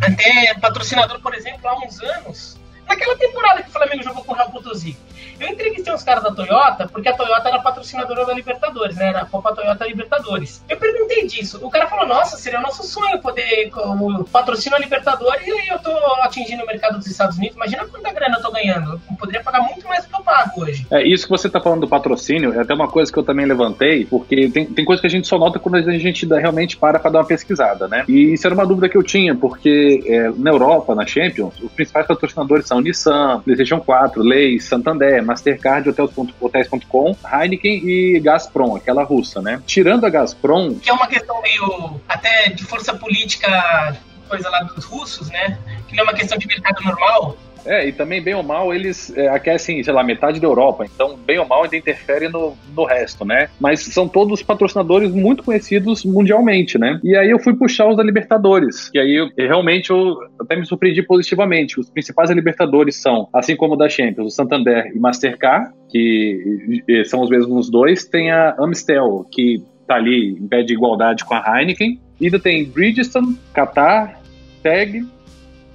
até patrocinador, por exemplo, há uns anos, naquela temporada que o Flamengo jogou com o Real Potosí, eu entrevistei uns caras da Toyota, porque a Toyota era patrocinadora da Libertadores, né? Era a Copa Toyota Libertadores. Eu perguntei disso. O cara falou: Nossa, seria o nosso sonho poder como, a Libertadores e eu tô atingindo o mercado dos Estados Unidos. Imagina quanta grana eu tô ganhando. Eu poderia pagar muito mais pago hoje. É, isso que você tá falando do patrocínio é até uma coisa que eu também levantei, porque tem, tem coisa que a gente só nota quando a gente realmente para pra dar uma pesquisada, né? E isso era uma dúvida que eu tinha, porque é, na Europa, na Champions, os principais patrocinadores são Nissan, PlayStation 4, Leis, Santander, Mastercard, Hotels.com, Heineken e Gazprom, aquela russa, né? Tirando a Gazprom. Que é uma questão meio até de força política, coisa lá dos russos, né? Que não é uma questão de mercado normal. É, e também, bem ou mal, eles é, aquecem, sei lá, metade da Europa. Então, bem ou mal, ainda interfere no, no resto, né? Mas são todos patrocinadores muito conhecidos mundialmente, né? E aí eu fui puxar os da Libertadores. E aí, eu, realmente, eu até me surpreendi positivamente. Os principais da Libertadores são, assim como o da Champions, o Santander e Mastercard, que são os mesmos dois. Tem a Amstel, que tá ali em pé de igualdade com a Heineken. E ainda tem Bridgestone, Qatar, TAG,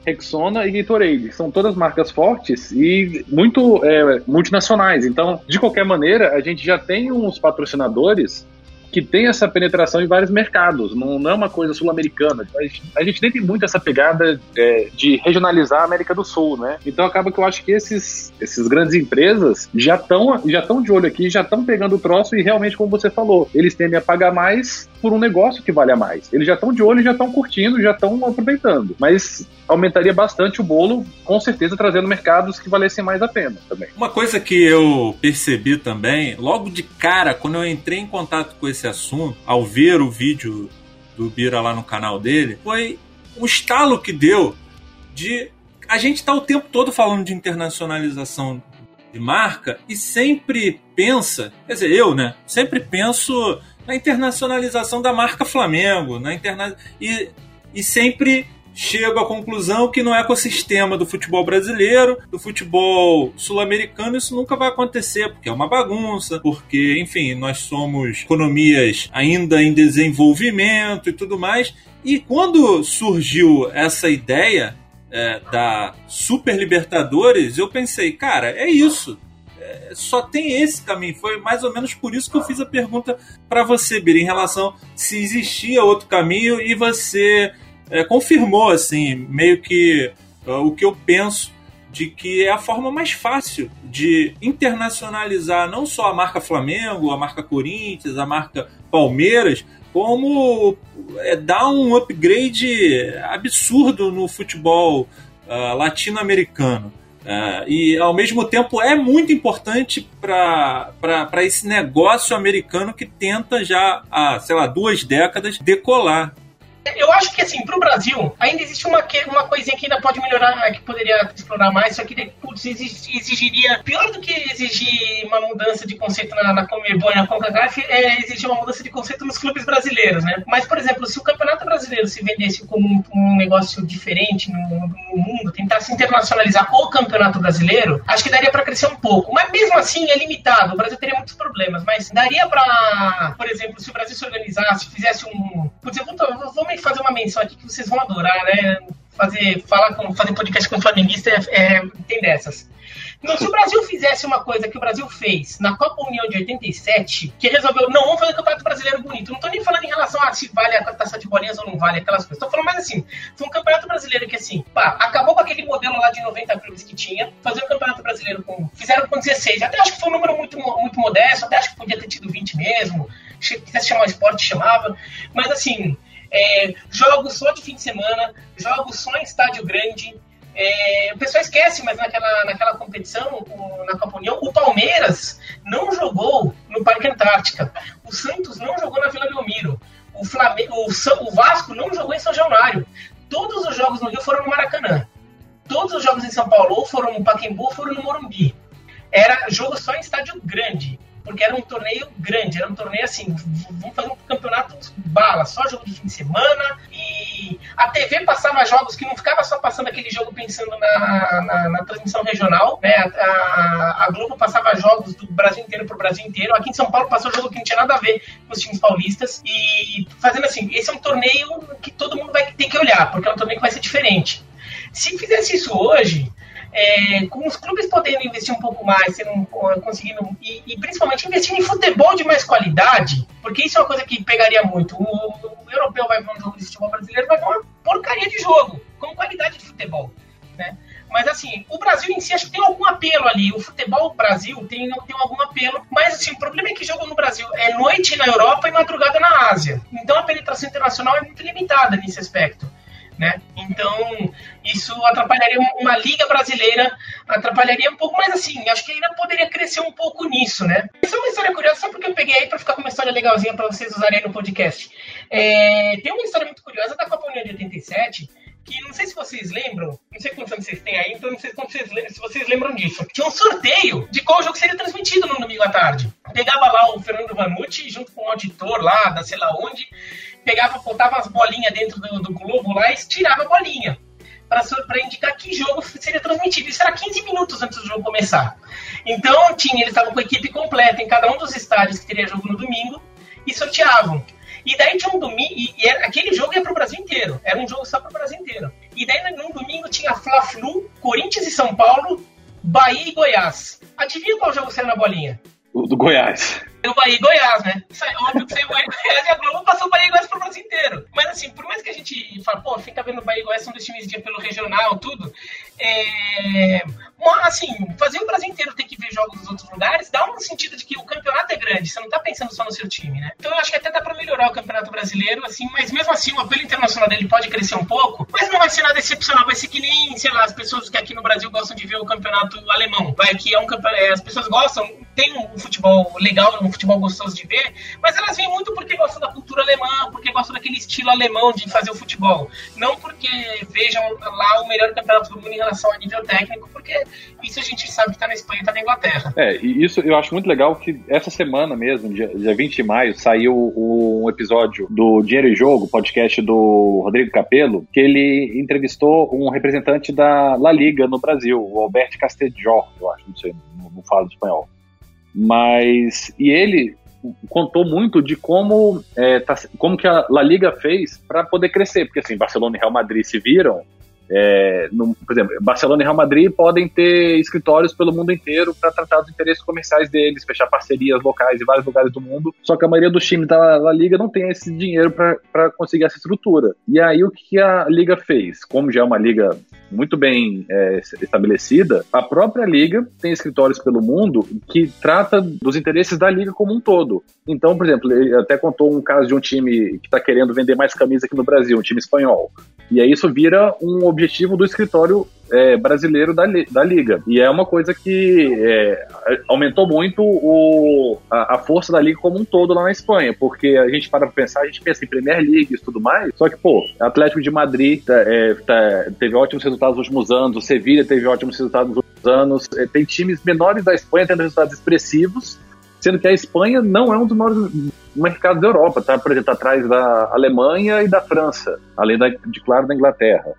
Rexona e Gatorade. São todas marcas fortes e muito é, multinacionais. Então, de qualquer maneira, a gente já tem uns patrocinadores que tem essa penetração em vários mercados, não, não é uma coisa sul-americana. A, a gente nem tem muito essa pegada é, de regionalizar a América do Sul, né? Então acaba que eu acho que esses, esses grandes empresas já estão já tão de olho aqui, já estão pegando o troço e realmente, como você falou, eles tendem a pagar mais por um negócio que vale a mais. Eles já estão de olho, já estão curtindo, já estão aproveitando. Mas aumentaria bastante o bolo, com certeza trazendo mercados que valessem mais a pena também. Uma coisa que eu percebi também, logo de cara, quando eu entrei em contato com esse assunto, ao ver o vídeo do Bira lá no canal dele, foi o estalo que deu de a gente tá o tempo todo falando de internacionalização de marca e sempre pensa, quer dizer, eu, né, sempre penso na internacionalização da marca Flamengo, na interna e, e sempre chego à conclusão que no ecossistema do futebol brasileiro, do futebol sul-americano, isso nunca vai acontecer, porque é uma bagunça, porque, enfim, nós somos economias ainda em desenvolvimento e tudo mais. E quando surgiu essa ideia é, da Super Libertadores, eu pensei, cara, é isso. É, só tem esse caminho. Foi mais ou menos por isso que eu fiz a pergunta para você, Bira, em relação se existia outro caminho e você é, confirmou, assim, meio que uh, o que eu penso de que é a forma mais fácil de internacionalizar não só a marca Flamengo, a marca Corinthians, a marca Palmeiras, como é, dar um upgrade absurdo no futebol uh, latino-americano. Uh, e ao mesmo tempo é muito importante para esse negócio americano que tenta já há, sei lá, duas décadas decolar. Eu acho que, assim, pro Brasil, ainda existe uma, uma coisinha que ainda pode melhorar, que poderia explorar mais, só que putz, exigiria, pior do que exigir uma mudança de conceito na, na Comebol e na CONCACAF, é exigir uma mudança de conceito nos clubes brasileiros, né? Mas, por exemplo, se o Campeonato Brasileiro se vendesse como um, um negócio diferente no, no, mundo, tentasse internacionalizar o Campeonato Brasileiro, acho que daria para crescer um pouco. Mas mesmo assim, é limitado. O Brasil teria muitos problemas, mas daria para, por exemplo, se o Brasil se organizasse, fizesse um... Putz, eu vou, vou fazer uma menção aqui que vocês vão adorar, né? Fazer, falar com, fazer podcast com flamenguista é, é, tem dessas. Então, se o Brasil fizesse uma coisa que o Brasil fez na Copa União de 87, que resolveu, não, vamos fazer o Campeonato Brasileiro bonito. Não tô nem falando em relação a se vale a taça de bolinhas ou não vale, aquelas coisas. Tô falando mais assim, foi um Campeonato Brasileiro que, assim, pá, acabou com aquele modelo lá de 90 clubes que tinha, fazer um Campeonato Brasileiro com, fizeram com 16. Até acho que foi um número muito, muito modesto, até acho que podia ter tido 20 mesmo. Se quisesse chamar o esporte, chamava. Mas, assim, é, jogos só de fim de semana, jogos só em estádio grande. É, o pessoal esquece, mas naquela, naquela competição, na Copa União, o Palmeiras não jogou no Parque Antártica. O Santos não jogou na Vila Belmiro. O, Flamengo, o, o Vasco não jogou em São Januário. Todos os jogos no Rio foram no Maracanã. Todos os jogos em São Paulo foram no Pacaembu foram no Morumbi. Era jogo só em estádio grande porque era um torneio grande, era um torneio assim, vamos fazer um campeonato bala, só jogo de fim de semana, e a TV passava jogos que não ficava só passando aquele jogo pensando na, na, na transmissão regional, né? A, a, Globo passava jogos do Brasil inteiro pro Brasil inteiro, aqui em São Paulo passou jogo que não tinha nada a ver com os times paulistas, e fazendo assim, esse é um torneio que todo mundo vai ter que olhar, porque é um torneio que vai ser diferente. Se fizesse isso hoje, é, com os clubes podendo investir um pouco mais, sendo, conseguindo, e, e, principalmente investir em futebol de mais qualidade, porque isso é uma coisa que pegaria muito. O, o europeu vai ver um jogo de futebol brasileiro, vai ver uma porcaria de jogo, com qualidade de futebol. Né? Mas assim, o Brasil em si acho que tem algum apelo ali. O futebol Brasil tem, tem algum apelo. Mas assim, o problema é que jogo no Brasil é noite na Europa e madrugada na Ásia. Então a penetração internacional é muito limitada nesse aspecto. Né? Então, isso atrapalharia uma liga brasileira, atrapalharia um pouco, mas assim, acho que ainda poderia crescer um pouco nisso, né? Isso é uma história curiosa, só porque eu peguei aí para ficar com uma história legalzinha para vocês usarem no podcast. É, tem uma história muito curiosa da Copa União de 87, que não sei se vocês lembram, não sei quantos anos vocês têm aí, então não sei se vocês lembram disso. Tinha um sorteio de qual jogo seria transmitido no domingo à tarde. Pegava lá o Fernando Vanucci junto com o auditor lá, da sei lá onde, pegava, botava as bolinhas dentro do, do globo lá e tirava a bolinha para indicar que jogo seria transmitido. Isso era 15 minutos antes do jogo começar. Então, tinha, eles estavam com a equipe completa em cada um dos estádios que teria jogo no domingo e sorteavam. E daí tinha um domingo, e, e era, aquele jogo ia para o Brasil inteiro, era um jogo só para o Brasil inteiro. E daí no domingo tinha Fla-Flu, Corinthians e São Paulo, Bahia e Goiás. Adivinha qual jogo saiu na bolinha? O do Goiás o Bahia e Goiás, né? Óbvio que saiu o Bahia e Goiás e a Globo passou o Bahia e Goiás pro Brasil inteiro. Mas assim, por mais que a gente fale, pô, fica vendo o Bahia e Goiás, são dois times de pelo regional, tudo. É... Assim, fazer o Brasil inteiro ter que ver jogos dos outros lugares dá um sentido de que o campeonato é grande, você não tá pensando só no seu time, né? Então eu acho que até dá pra melhorar o campeonato brasileiro, assim, mas mesmo assim o apelo internacional dele pode crescer um pouco, mas não vai ser nada excepcional, vai ser que nem, sei lá, as pessoas que aqui no Brasil gostam de ver o campeonato alemão. Vai que é um campeonato. É, as pessoas gostam, têm um futebol legal, um futebol gostoso de ver, mas elas vêm muito porque gostam da cultura alemã, porque gostam daquele estilo alemão de fazer o futebol. Não porque vejam lá o melhor campeonato do mundo em a nível técnico, porque isso a gente sabe que tá na Espanha e tá na Inglaterra. É, e isso eu acho muito legal que essa semana mesmo, dia, dia 20 de maio, saiu um episódio do Dinheiro e Jogo, podcast do Rodrigo Capello, que ele entrevistou um representante da La Liga no Brasil, o Alberto Castelló, eu acho, não sei, não, não falo espanhol. Mas, e ele contou muito de como, é, tá, como que a La Liga fez para poder crescer, porque assim, Barcelona e Real Madrid se viram, é, no, por exemplo, Barcelona e Real Madrid podem ter escritórios pelo mundo inteiro para tratar dos interesses comerciais deles, fechar parcerias locais em vários lugares do mundo. Só que a maioria dos times da, da Liga não tem esse dinheiro para conseguir essa estrutura. E aí o que a Liga fez? Como já é uma liga muito bem é, estabelecida, a própria liga tem escritórios pelo mundo que trata dos interesses da liga como um todo. Então, por exemplo, ele até contou um caso de um time que está querendo vender mais camisa aqui no Brasil, um time espanhol. E aí isso vira um objetivo do escritório é, brasileiro da, da Liga. E é uma coisa que é, aumentou muito o, a, a, força da Liga como um todo lá na Espanha, porque a gente para pensar, a gente pensa em Premier League e tudo mais, só que, pô, Atlético de Madrid tá, é, tá, teve ótimos resultados nos últimos anos, o Sevilla teve ótimos resultados nos últimos anos, é, tem times menores da Espanha tendo resultados expressivos, sendo que a Espanha não é um dos maiores mercados da Europa, tá, por exemplo, tá atrás da Alemanha e da França, além da, de claro da Inglaterra.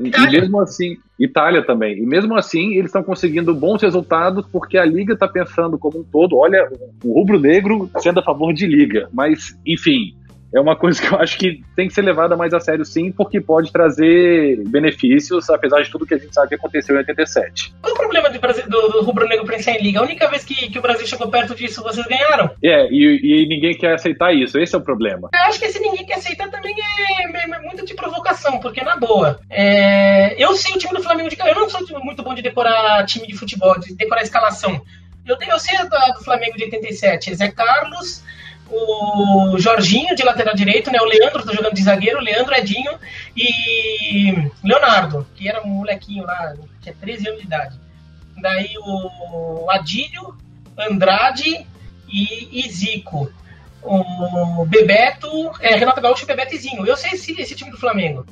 E, e mesmo assim, Itália também. E mesmo assim, eles estão conseguindo bons resultados porque a liga está pensando como um todo. Olha, o rubro-negro sendo a favor de liga. Mas, enfim, é uma coisa que eu acho que tem que ser levada mais a sério, sim, porque pode trazer benefícios, apesar de tudo que a gente sabe que aconteceu em 87. Qual o problema do, do, do rubro-negro pensar em liga? A única vez que, que o Brasil chegou perto disso, vocês ganharam. É, e, e, ninguém quer aceitar isso, esse é o problema. Eu acho que esse ninguém quer aceitar também é, é, é muito de provocação, porque na boa. É, eu sei o time do Flamengo de Eu não sou muito bom de decorar time de futebol, de decorar escalação. Eu, eu sei a do, do Flamengo de 87, Zé Carlos o Jorginho de lateral direito, né? O Leandro tá jogando de zagueiro, o Leandro Edinho e Leonardo, que era um molequinho lá, tinha 13 anos de idade. Daí o Adílio, Andrade e, e Zico. O Bebeto, é, Renato Gaúcho, Bebeto e Zinho. Eu sei esse, esse time do Flamengo.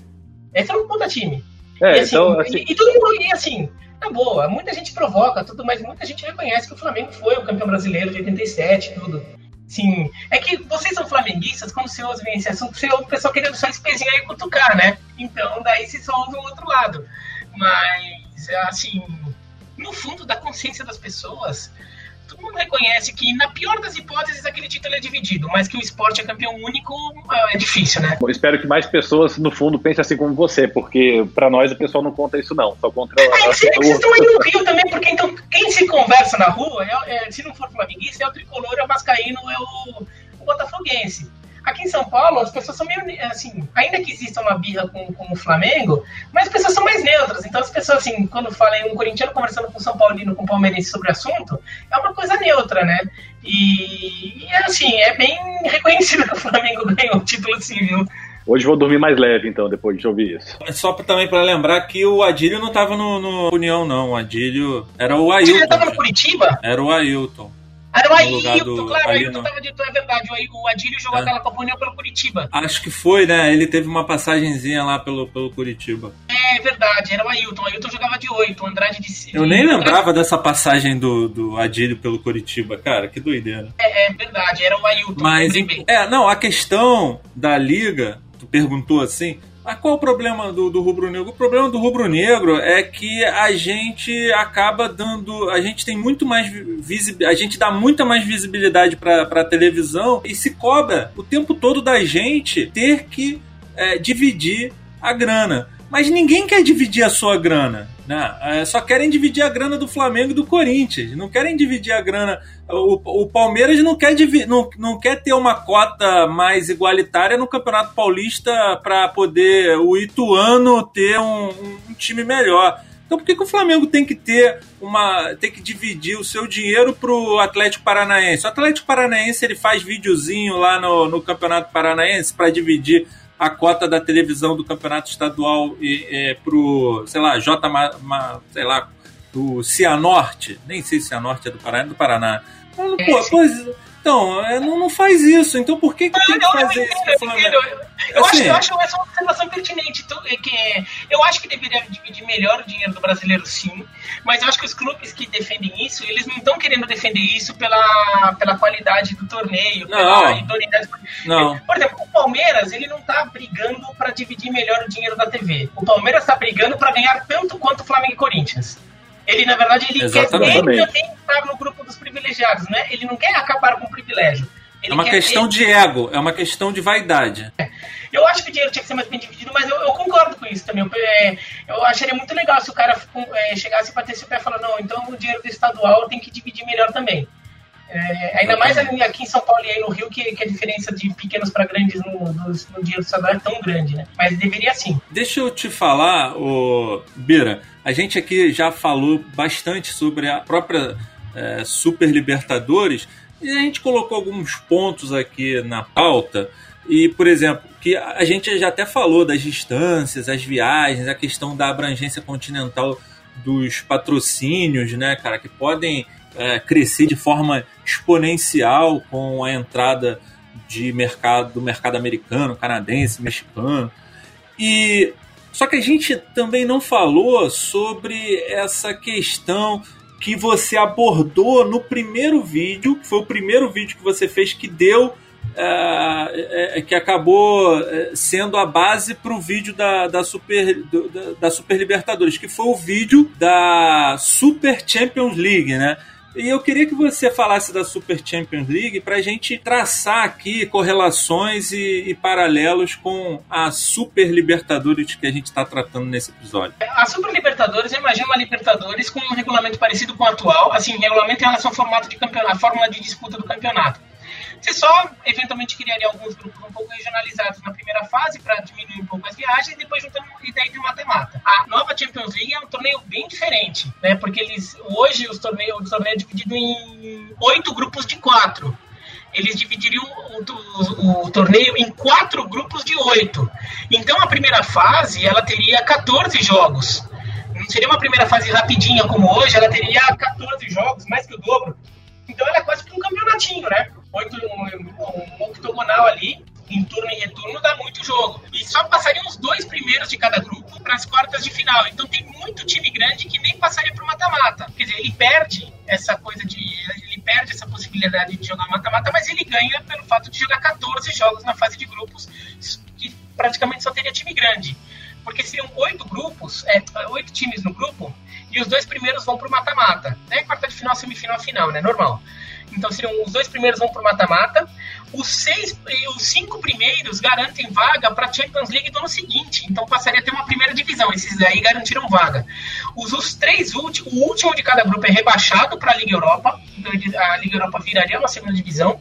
Esse é um puta time. É, e, assim, então, assim... E, e, todo mundo, e assim, na boa, muita gente provoca, tudo, mas muita gente reconhece que o Flamengo foi o campeão brasileiro de 87 tudo. Sim. É que vocês são flamenguistas, quando você ouve esse assunto, você ouve o pessoal querendo só espezinhar e cutucar, né? Então, daí você só ouve o outro lado. Mas, assim, no fundo da consciência das pessoas, todo mundo reconhece que, na pior das hipóteses, aquele título é dividido, mas que o esporte é campeão único é difícil, né? Eu espero que mais pessoas, no fundo, pensem assim como você, porque para nós o pessoal não conta isso, não. Só contra. É, a, vocês estão aí no Rio também, porque então quem se conversa na rua, é, é, se não for flamenguista, é o tricolor, é o vascaíno, é o, o botafoguense. Aqui em São Paulo, as pessoas são meio, assim, ainda que exista uma birra com, com o Flamengo, mas as pessoas são mais neutras. Então, as pessoas, assim, quando falam um corintiano conversando com o São Paulino, com o palmeirense sobre o assunto, é uma coisa neutra, né? E, e assim, é bem reconhecido que o Flamengo ganhou o título assim, viu? Hoje vou dormir mais leve, então, depois de ouvir isso. Só pra, também para lembrar que o Adílio não tava no, no União, não. O Adílio era o Ailton. Ele tava no Curitiba? Era o Ailton. Era o Ailton, claro, o Ailton tava dito, é verdade. O Adílio jogou é. aquela Copa União pelo Curitiba. Acho que foi, né? Ele teve uma passagenzinha lá pelo, pelo Curitiba. É verdade, era o Ailton. O Ailton jogava de 8, o Andrade de Eu nem lembrava dessa passagem do, do Adílio pelo Curitiba, cara, que doideira. É, é verdade, era o Ailton. Mas, é, não, a questão da liga, tu perguntou assim, mas qual o problema do, do rubro-negro? O problema do rubro-negro é que a gente acaba dando. A gente tem muito mais visibilidade. A gente dá muita mais visibilidade para a televisão e se cobra o tempo todo da gente ter que é, dividir a grana. Mas ninguém quer dividir a sua grana. Né? É, só querem dividir a grana do Flamengo e do Corinthians. Não querem dividir a grana. O, o Palmeiras não quer, não, não quer ter uma cota mais igualitária no Campeonato Paulista para poder o Ituano ter um, um, time melhor. Então por que, que o Flamengo tem que ter uma. tem que dividir o seu dinheiro pro Atlético Paranaense? O Atlético Paranaense ele faz videozinho lá no, no Campeonato Paranaense para dividir a cota da televisão do campeonato estadual e, é, pro, sei lá, J, sei lá, o Cianorte, nem sei se Cianorte é do Paraná, é do Paraná. Pô, pois, então, é, não, não faz isso. Então por que, que tem que fazer isso? Eu, assim, acho, eu acho essa uma observação pertinente. É que, eu acho que deveria dividir melhor o dinheiro do brasileiro, sim. Mas eu acho que os clubes que defendem isso, eles não estão querendo defender isso pela, pela qualidade do torneio, não, pela idoneidade. Não. Por exemplo, o Palmeiras, ele não está brigando para dividir melhor o dinheiro da TV. O Palmeiras está brigando para ganhar tanto quanto o Flamengo e Corinthians. Ele, na verdade, ele Exatamente. quer também estar no grupo dos privilegiados, né? Ele não quer acabar com o privilégio. Ele é uma questão de ego, é uma questão de vaidade. É. Eu acho que o dinheiro tinha que ser mais bem dividido, mas eu, eu concordo com isso também. Eu, é, eu, acharia muito legal se o cara é, chegasse para ter esse pé e falar, não, então o dinheiro do estadual tem que dividir melhor também. É, ainda mais aqui em São Paulo e aí no Rio, que, que a diferença de pequenos para grandes no, no, no dinheiro do estadual é tão grande, né? Mas deveria sim. Deixa eu te falar, ô, Bira, a gente aqui já falou bastante sobre a própria é, Super Libertadores e a gente colocou alguns pontos aqui na pauta. E, por exemplo, que a gente já até falou das distâncias, as viagens, a questão da abrangência continental dos patrocínios, né, cara, que podem é, crescer de forma exponencial com a entrada de mercado do mercado americano, canadense, mexicano. E só que a gente também não falou sobre essa questão que você abordou no primeiro vídeo, que foi o primeiro vídeo que você fez que deu é, é, que acabou é, sendo a base para o vídeo da, da, Super, da, da Super Libertadores, que foi o vídeo da Super Champions League, né? E eu queria que você falasse da Super Champions League para a gente traçar aqui correlações e, e, paralelos com a Super Libertadores que a gente está tratando nesse episódio. A Super Libertadores, imagina uma Libertadores com um regulamento parecido com o atual, assim, regulamento em relação ao formato de campeonato, a fórmula de disputa do campeonato. Você só eventualmente criaria alguns grupos um pouco regionalizados na primeira fase para diminuir um pouco as viagens e depois juntando ideia de mata-mata. A nova Champions League é um torneio bem diferente, né? Porque eles hoje os torneios, o torneio é dividido em oito grupos de quatro eles dividiriam o, o, o, torneio em quatro grupos de oito. Então a primeira fase ela teria 14 jogos. Não seria uma primeira fase rapidinha como hoje, ela teria 14 jogos, mais que o dobro. Então ela é quase que um campeonatinho, né? Oito, um, octogonal ali, em turno e retorno, dá muito jogo. E só passariam os dois primeiros de cada grupo para as quartas de final. Então tem muito time grande que nem passaria para o mata-mata. Quer dizer, ele perde essa coisa de. Ele perde essa possibilidade de jogar mata-mata, mas ele ganha pelo fato de jogar 14 jogos na fase de grupos, que praticamente só teria time grande. Porque seriam oito grupos, é, oito times no grupo, e os dois primeiros vão pro mata-mata. Né? Quarta de final, semifinal, final, né? Normal. Então seriam os dois primeiros vão pro mata-mata. Os seis e os cinco primeiros garantem vaga para a Champions League do ano seguinte. Então passaria a ter uma primeira divisão. Esses aí garantiram vaga. Os, os três últimos, o último de cada grupo é rebaixado para a Liga Europa. Então a Liga Europa viraria uma segunda divisão.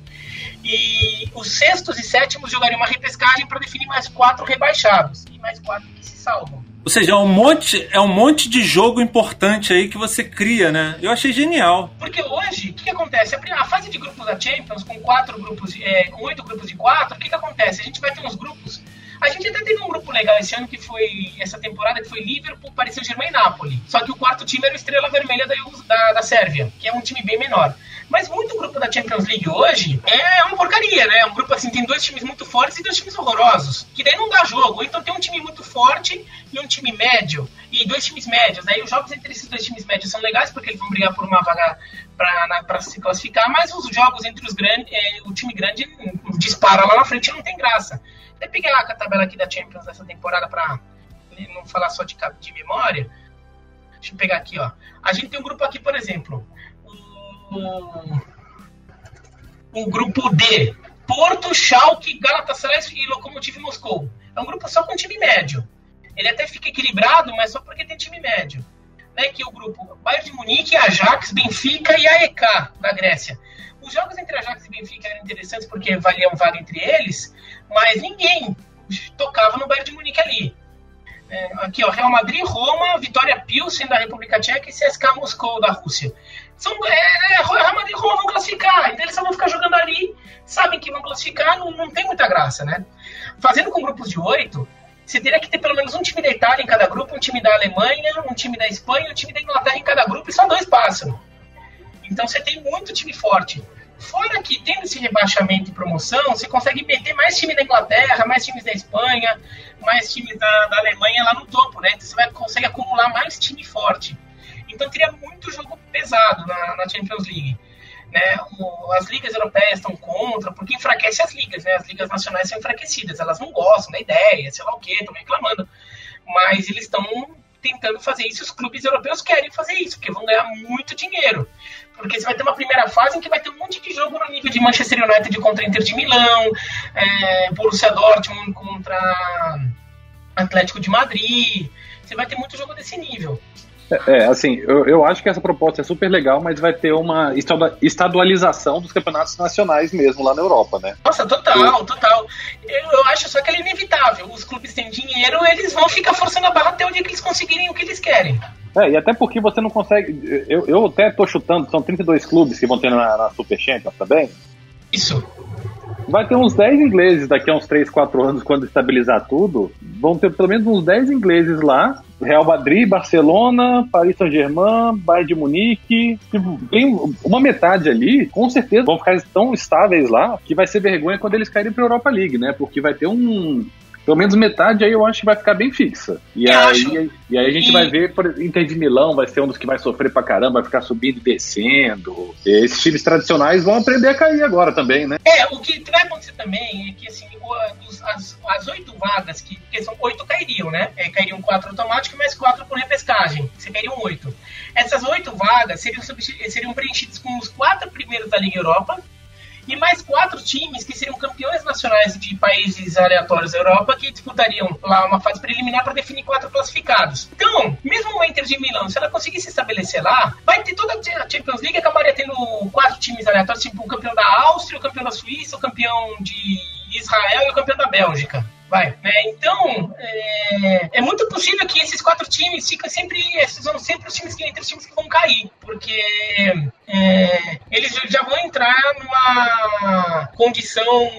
E os sextos e sétimos jogariam uma repescagem para definir mais quatro rebaixados e mais quatro que se salvam. Ou seja, é um monte, é um monte de jogo importante aí que você cria, né? Eu achei genial. Porque hoje, o que, que, acontece? A, fase de grupos da Champions, com quatro grupos, é, com oito grupos de quatro, o que, que acontece? A gente vai ter uns grupos. A gente até teve um grupo legal esse ano que foi essa temporada, que foi Liverpool, Paris Saint-Germain e Napoli. Só que o quarto time era o Estrela Vermelha da, da, da Sérvia, que é um time bem menor. Mas muito grupo da Champions League hoje é uma porcaria, né? É um grupo assim, tem dois times muito fortes e dois times horrorosos. Que daí não dá jogo. Então tem um time muito forte e um time médio. E dois times médios. Aí os jogos entre esses dois times médios são legais porque eles vão brigar por uma vaga para se classificar, mas os jogos entre os grandes, é, o time grande dispara lá na frente e não tem graça. Eu peguei lá a tabela aqui da Champions dessa temporada para não falar só de, de memória. Deixa eu pegar aqui, ó. A gente tem um grupo aqui, por exemplo o, o grupo D. Porto, Schalke, Galatasaray e Lokomotiv Moscou. É um grupo só com time médio. Ele até fica equilibrado, mas só porque tem time médio. Né, que é o grupo Bayern de Munique, Ajax, Benfica e AEK da Grécia. Os jogos entre Ajax e Benfica eram interessantes porque valiam vaga entre eles, mas ninguém tocava no Bayern de Munique ali. É, aqui, ó, Real Madrid, Roma, Vitória Pilsen da República Tcheca e CSKA Moscou da Rússia. São, é, é, Real Madrid e Roma vão classificar, então eles só vão ficar jogando ali, sabem que vão classificar, não, não tem muita graça, né? Fazendo com grupos de oito, você teria que ter pelo menos um time da Itália em cada grupo, um time da Alemanha, um time da Espanha, um time da Inglaterra em cada grupo e só dois passam. Então você tem muito time forte. Fora que, tendo esse rebaixamento e promoção, você consegue meter mais time da Inglaterra, mais times da Espanha, mais times da, da Alemanha lá no topo, né? Então você vai, consegue acumular mais time forte. Então teria muito jogo pesado na, na Champions League. Né? O, as ligas europeias estão contra, porque enfraquece as ligas, né? As ligas nacionais são enfraquecidas, elas não gostam da ideia, sei lá o quê, estão reclamando. Mas eles estão tentando fazer isso, os clubes europeus querem fazer isso, porque vão ganhar muito dinheiro. Porque você vai ter uma primeira fase em que vai ter um monte de jogo no nível de Manchester United contra Inter de Milão, é, Borussia Dortmund contra Atlético de Madrid. Você vai ter muito jogo desse nível. É, é, assim, eu, eu acho que essa proposta é super legal, mas vai ter uma estadualização dos campeonatos nacionais mesmo lá na Europa, né? Nossa, total, total. Eu, eu acho só que é inevitável. Os clubes têm dinheiro, eles vão ficar forçando a barra até o dia que eles conseguirem o que eles querem. É, e até porque você não consegue. Eu, eu até tô chutando, são 32 clubes que vão ter na, na Super Champions também. Tá Isso. Vai ter uns 10 ingleses daqui a uns 3, 4 anos, quando estabilizar tudo. Vão ter pelo menos uns 10 ingleses lá. Real Madrid, Barcelona, Paris Saint-Germain, Bayern de Munique. Tipo, tem uma metade ali, com certeza vão ficar tão estáveis lá que vai ser vergonha quando eles caírem para Europa League, né? Porque vai ter um, pelo menos metade aí eu acho que vai ficar bem fixa. E, aí, e aí a gente e... vai ver, por Inter de Milão vai ser um dos que vai sofrer pra caramba, vai ficar subindo e descendo. E esses times tradicionais vão aprender a cair agora também, né? É, o que vai acontecer também é que assim, as oito vagas, que, porque são oito cairiam, né? É, cairiam quatro automáticos mais quatro por repescagem. Você cairiam oito. Essas oito vagas seriam, seriam preenchidas com os quatro primeiros da Liga Europa e mais quatro times que seriam campeões nacionais de países aleatórios da Europa que disputariam lá uma fase preliminar para definir quatro classificados. Então, mesmo o Inter de Milão, se ela conseguir se estabelecer lá, vai ter toda a Champions League acabaria tendo quatro times aleatórios, tipo o campeão da Áustria, o campeão da Suíça, o campeão de Israel e o campeão da Bélgica vai. Né? Então, é, é, muito possível que esses quatro times ficam sempre, esses são sempre os times que entre os times que vão cair, porque é, eles já vão entrar numa condição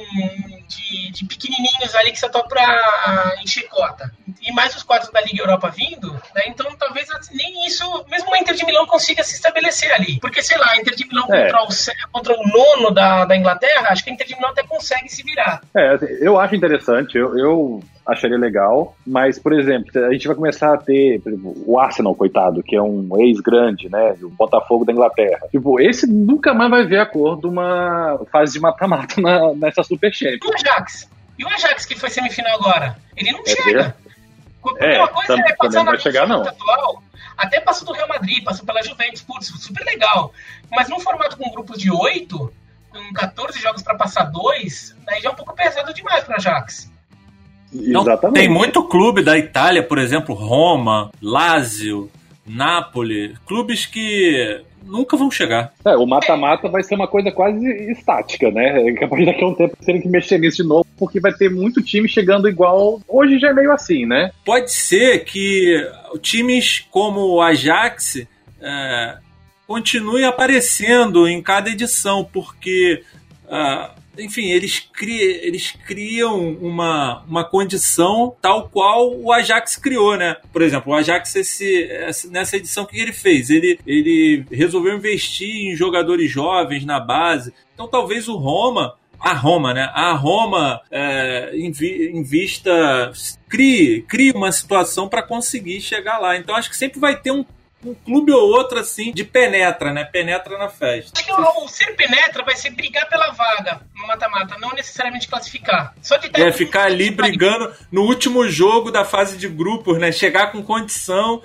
de, de pequenininhos ali que só estão para encher cota. E mais os quatro da Liga Europa vindo, né? então talvez nem isso, mesmo o Inter de Milão consiga se estabelecer ali. Porque, sei lá, Inter de Milão é. contra, o, contra o nono da, da Inglaterra, acho que a Inter de Milão até consegue se virar. É, eu acho interessante, eu, eu acharia legal, mas, por exemplo, a gente vai começar a ter exemplo, o Arsenal, coitado, que é um ex-grande, né, o Botafogo da Inglaterra. Tipo, esse nunca mais vai ver a cor de uma fase de mata-mata nessa Super Champions. E o Ajax? E o Ajax, que foi semifinal agora? Ele não é chega. É, uma coisa é passar na chegar, não. atual, até passou do Real Madrid, passou pela Juventus, putz, super legal. Mas num formato com grupos de oito, com 14 jogos para passar dois, daí já é um pouco pesado demais para Ajax. Não, tem muito clube da Itália, por exemplo, Roma, Lazio, Nápoles, clubes que nunca vão chegar. É, o mata-mata vai ser uma coisa quase estática, né? É capaz daqui a um tempo terem que mexer nisso de novo, porque vai ter muito time chegando igual. Hoje já é meio assim, né? Pode ser que times como o Ajax é, continuem aparecendo em cada edição, porque. Uh, enfim, eles, cri, eles criam uma, uma condição tal qual o Ajax criou, né? Por exemplo, o Ajax, esse, nessa edição, o que ele fez? Ele, ele resolveu investir em jogadores jovens na base. Então, talvez o Roma a Roma, né? A Roma é, invista, crie, crie uma situação para conseguir chegar lá. Então acho que sempre vai ter um um clube ou outro, assim, de penetra, né? Penetra na festa. Acho que o, o ser penetra vai ser brigar pela vaga no mata-mata, não necessariamente classificar. Só de É, ficar ali brigando no último jogo da fase de grupos, né? Chegar com condição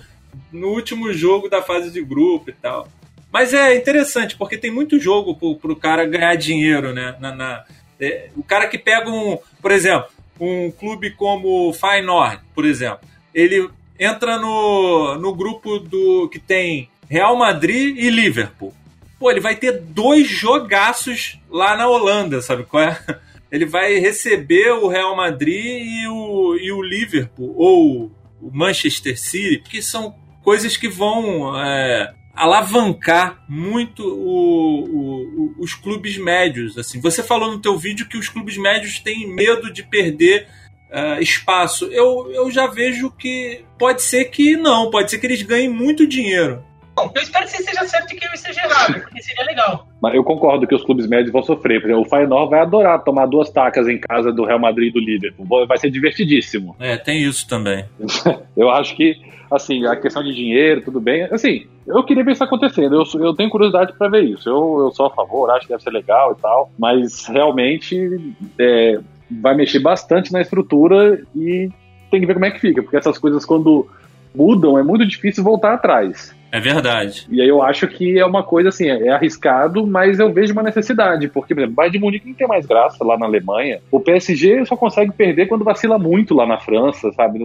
no último jogo da fase de grupo e tal. Mas é interessante, porque tem muito jogo pro, pro cara ganhar dinheiro, né? Na, na é, o cara que pega um, por exemplo, um clube como o Feyenoord, por exemplo, ele entra no, no grupo do que tem Real Madrid e Liverpool. Pô, ele vai ter dois jogaços lá na Holanda, sabe qual é? Ele vai receber o Real Madrid e o, e o Liverpool, ou o Manchester City, que são coisas que vão é, alavancar muito o, o, os clubes médios. Assim, você falou no teu vídeo que os clubes médios têm medo de perder uh, espaço, eu, eu já vejo que pode ser que não, pode ser que eles ganhem muito dinheiro. Bom, eu espero que você esteja certo e que eu esteja errado, porque seria legal. Mas eu concordo que os clubes médios vão sofrer. Por exemplo, o Feyenoord vai adorar tomar duas tacas em casa do Real Madrid e do Liverpool. Vai ser divertidíssimo. É, tem isso também. eu acho que, assim, a questão de dinheiro, tudo bem. Assim, eu queria ver isso acontecendo. Eu, eu tenho curiosidade para ver isso. Eu, eu sou a favor, acho que deve ser legal e tal. Mas realmente é, vai mexer bastante na estrutura e tem que ver como é que fica. Porque essas coisas, quando mudam, é muito difícil voltar atrás. É verdade. E aí eu acho que é uma coisa assim, é arriscado, mas eu vejo uma necessidade, porque, por exemplo, Bayern de Munique não tem mais graça lá na Alemanha. O PSG só consegue perder quando vacila muito lá na França, sabe?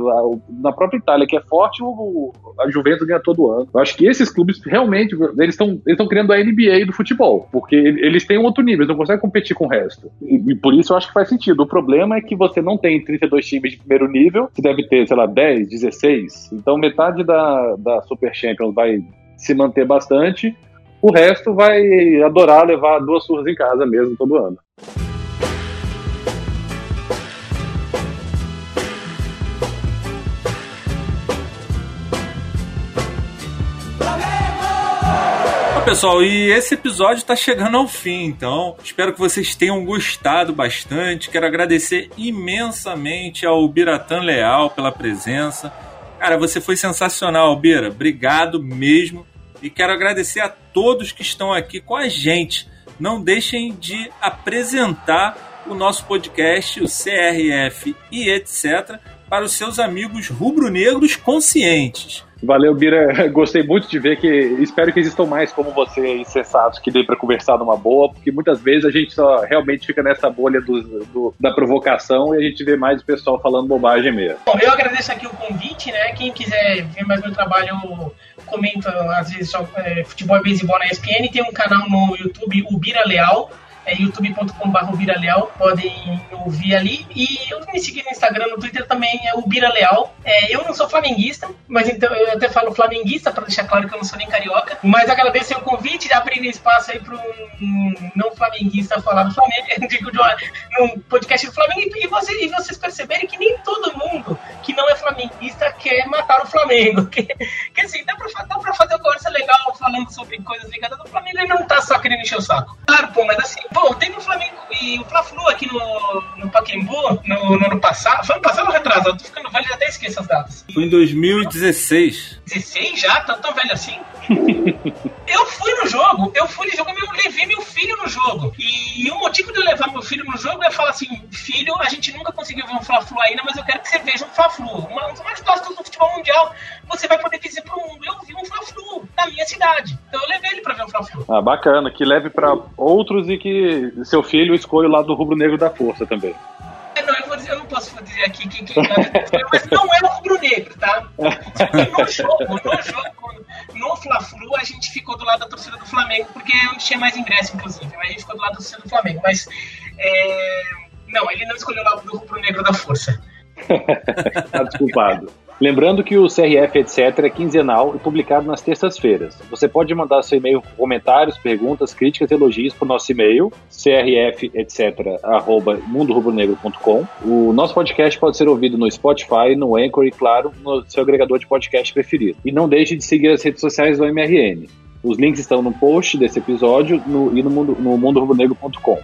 Na própria Itália, que é forte, o, a Juventus ganha todo ano. Eu acho que esses clubes realmente, eles estão eles criando a NBA do futebol, porque eles têm um outro nível, eles não conseguem competir com o resto. E, e por isso eu acho que faz sentido. O problema é que você não tem 32 times de primeiro nível, você deve ter, sei lá, 10, 16. Então metade da, da Super Champions vai se manter bastante. O resto vai adorar levar duas surras em casa mesmo todo ano. pessoal, e esse episódio está chegando ao fim, então espero que vocês tenham gostado bastante. Quero agradecer imensamente ao Biratan Leal pela presença. Cara, você foi sensacional, Bira. Obrigado mesmo. E quero agradecer a todos que estão aqui com a gente. Não deixem de apresentar o nosso podcast, o CRF e etc., para os seus amigos rubro-negros conscientes. Valeu, Bira. Gostei muito de ver que. Espero que existam mais como você aí, sensatos, que dê para conversar numa boa, porque muitas vezes a gente só realmente fica nessa bolha do, do, da provocação e a gente vê mais o pessoal falando bobagem mesmo. Bom, eu agradeço aqui o convite, né? Quem quiser ver mais meu trabalho, comenta às vezes só, é, futebol e beisebol na ESPN. Tem um canal no YouTube, o Bira Leal é youtube.com.br podem ouvir ali. E eu me seguir no Instagram, no Twitter também é o Bira Leal. É, eu não sou flamenguista, mas então eu até falo flamenguista para deixar claro que eu não sou nem carioca. Mas agradeço o convite de abrir espaço aí para um não flamenguista falar do Flamengo, digo, de uma, num podcast do Flamengo. E, você, e vocês perceberem que nem todo mundo que não é flamenguista quer matar o Flamengo. Que, que assim, dá para fazer uma conversa legal falando sobre coisas ligadas ao Flamengo e não tá só querendo encher o saco. Claro, pô, mas assim, Pô, teve o Flamengo e o Fla-Flu aqui no, no Pacaembu no, no, ano passado. Foi ano passado ou retrasado? Tô ficando velho, até esqueço as datas. Foi em 2016. 16 já? Tão, tão velho assim? eu fui no jogo, eu fui no jogo, eu levei meu filho no jogo. E, o motivo de eu levar meu filho no jogo é falar assim: filho, a gente nunca conseguiu ver um Fla-Flu ainda, mas eu quero que você veja um Fla-Flu. Um dos mais clássicos do futebol mundial. Você vai poder dizer pro mundo: eu vi um Fla-Flu na minha cidade. Então eu levei ele pra ver um Fla-Flu. Ah, bacana. Que leve pra outros e que seu filho escolha o lado do rubro-negro da força também. É, não, eu, vou dizer, eu não posso dizer aqui que, que, mas não é o rubro-negro, tá? No jogo, no jogo, no Fla-Flu, a gente ficou do lado da torcida do Flamengo, porque é onde tinha mais ingresso, inclusive. A gente ficou do lado da torcida do Flamengo, mas é... não, ele não escolheu o lado do rubro-negro da força. tá desculpado. Lembrando que o CRF etc. é quinzenal e publicado nas terças-feiras. Você pode mandar seu e-mail com comentários, perguntas, críticas, elogios para o nosso e-mail, crf etc. arroba mundorubronegro.com. O nosso podcast pode ser ouvido no Spotify, no Anchor e, claro, no seu agregador de podcast preferido. E não deixe de seguir as redes sociais do MRN. Os links estão no post desse episódio no, e no, mundo, no mundorubronegro.com.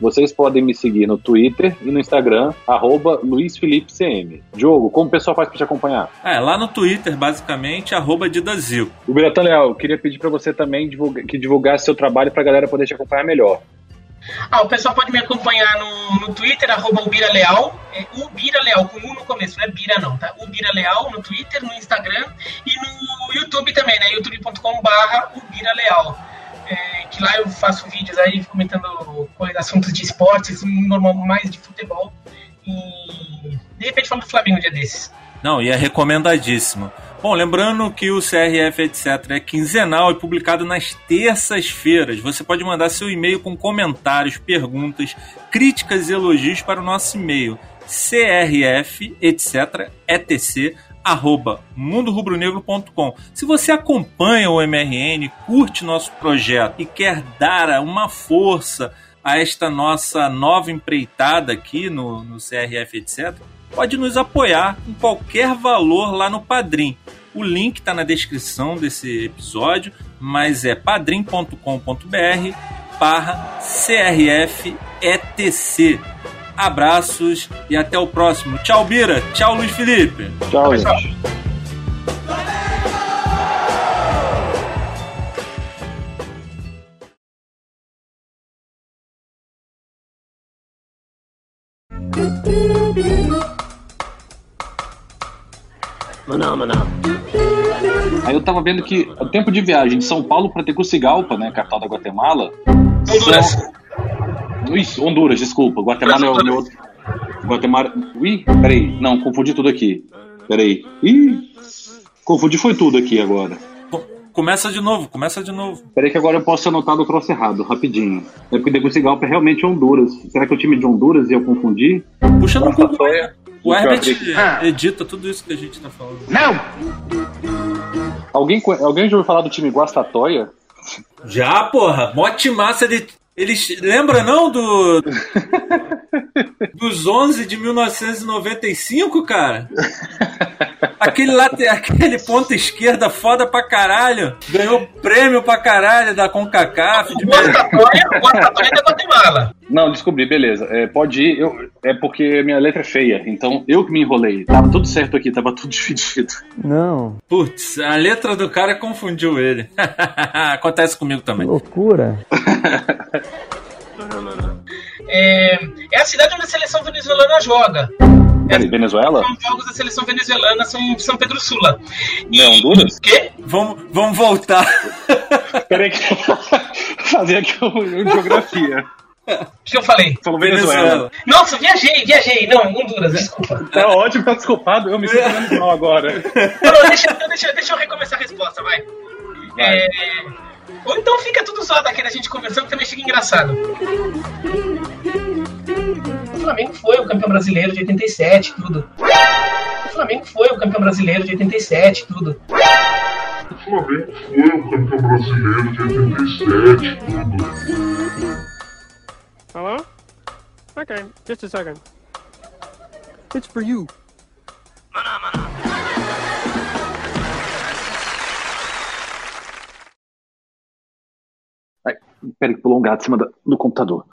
Vocês podem me seguir no Twitter e no Instagram, arroba LuizFelipeCM. Diogo, como o pessoal faz para te acompanhar? É, lá no Twitter, basicamente, arroba Didazil. O Biratão Leal, eu queria pedir para você também divulgar, que divulgasse seu trabalho para a galera poder te acompanhar melhor. Ah, o pessoal pode me acompanhar no, no Twitter, arroba Ubira Leal, é Ubira Leal, com U no começo, não é Bira não, tá? Ubira Leal no Twitter, no Instagram e no YouTube também, né? youtube.com barra Ubira Leal é, que lá eu faço vídeos aí comentando assuntos de esportes, normal, mais de futebol. E de repente falo do Flamengo um dia desses. Não, e é recomendadíssimo. Bom, lembrando que o CRF etc é quinzenal e publicado nas terças-feiras. Você pode mandar seu e-mail com comentários, perguntas, críticas e elogios para o nosso e-mail crf etc arroba mundorubronegro.com. Se você acompanha o MRN, curte nosso projeto e quer dar uma força a esta nossa nova empreitada aqui no, no CRF, etc., pode nos apoiar com qualquer valor lá no Padrim. O link está na descrição desse episódio, mas é padrim.com.br barra CRFETC. Abraços e até o próximo. Tchau, Bira. Tchau, Luiz Felipe. Tchau, gente. Aí eu tava vendo que o tempo de viagem de São Paulo para Tegucigalpa, né, capital da Guatemala. São... Isso, Honduras, desculpa. Guatemala é o meu outro. Guatemala. Ih, peraí. Não, confundi tudo aqui. Peraí. Ih, confundi foi tudo aqui agora. Começa de novo, começa de novo. Peraí que agora eu posso ter anotado o troço errado, rapidinho. É porque Tegucigalpa é realmente Honduras. Será que é o time de Honduras e eu confundi? Puxa no Google. Guatemala. O Herbert Ah. edita tudo isso que a gente tá falando. Alguém, co- alguém já ouviu falar do time Guastatoia? Já, porra, mote massa de. Eles. Lembra não do. dos 11 de 1995, cara? Aquele, late, aquele ponta esquerda foda pra caralho. Ganhou prêmio pra caralho da CONCACAF. De O é Guatemala. Não, descobri, beleza. É, pode ir. Eu, é porque minha letra é feia, então eu que me enrolei. Tava tudo certo aqui, tava tudo dividido. Não, Putz, a letra do cara confundiu ele. Acontece comigo que também. loucura. É, é a cidade onde a seleção venezuelana joga. Peraí, Venezuela? Os jogos da seleção venezuelana são em São Pedro Sula. Não é Honduras? O quê? Vamos, vamos voltar. Peraí que eu vou fazer aqui o o geografia. O que eu falei? Falou Venezuela. Venezuela. Nossa, viajei, viajei. Não, Honduras, desculpa. Tá ótimo, tá desculpado. Eu me sinto menos mal agora. Não, deixa, deixa, deixa eu recomeçar a resposta, vai. É, ou então fica tudo zoado aqui da gente conversando, que também fica engraçado. O Flamengo foi o campeão brasileiro de 87, tudo. O Flamengo foi o campeão brasileiro de 87, tudo. O Flamengo foi o campeão brasileiro de 87, tudo. Hello? Okay, just a second. It's for you. Peraí, que um gato em cima do computador.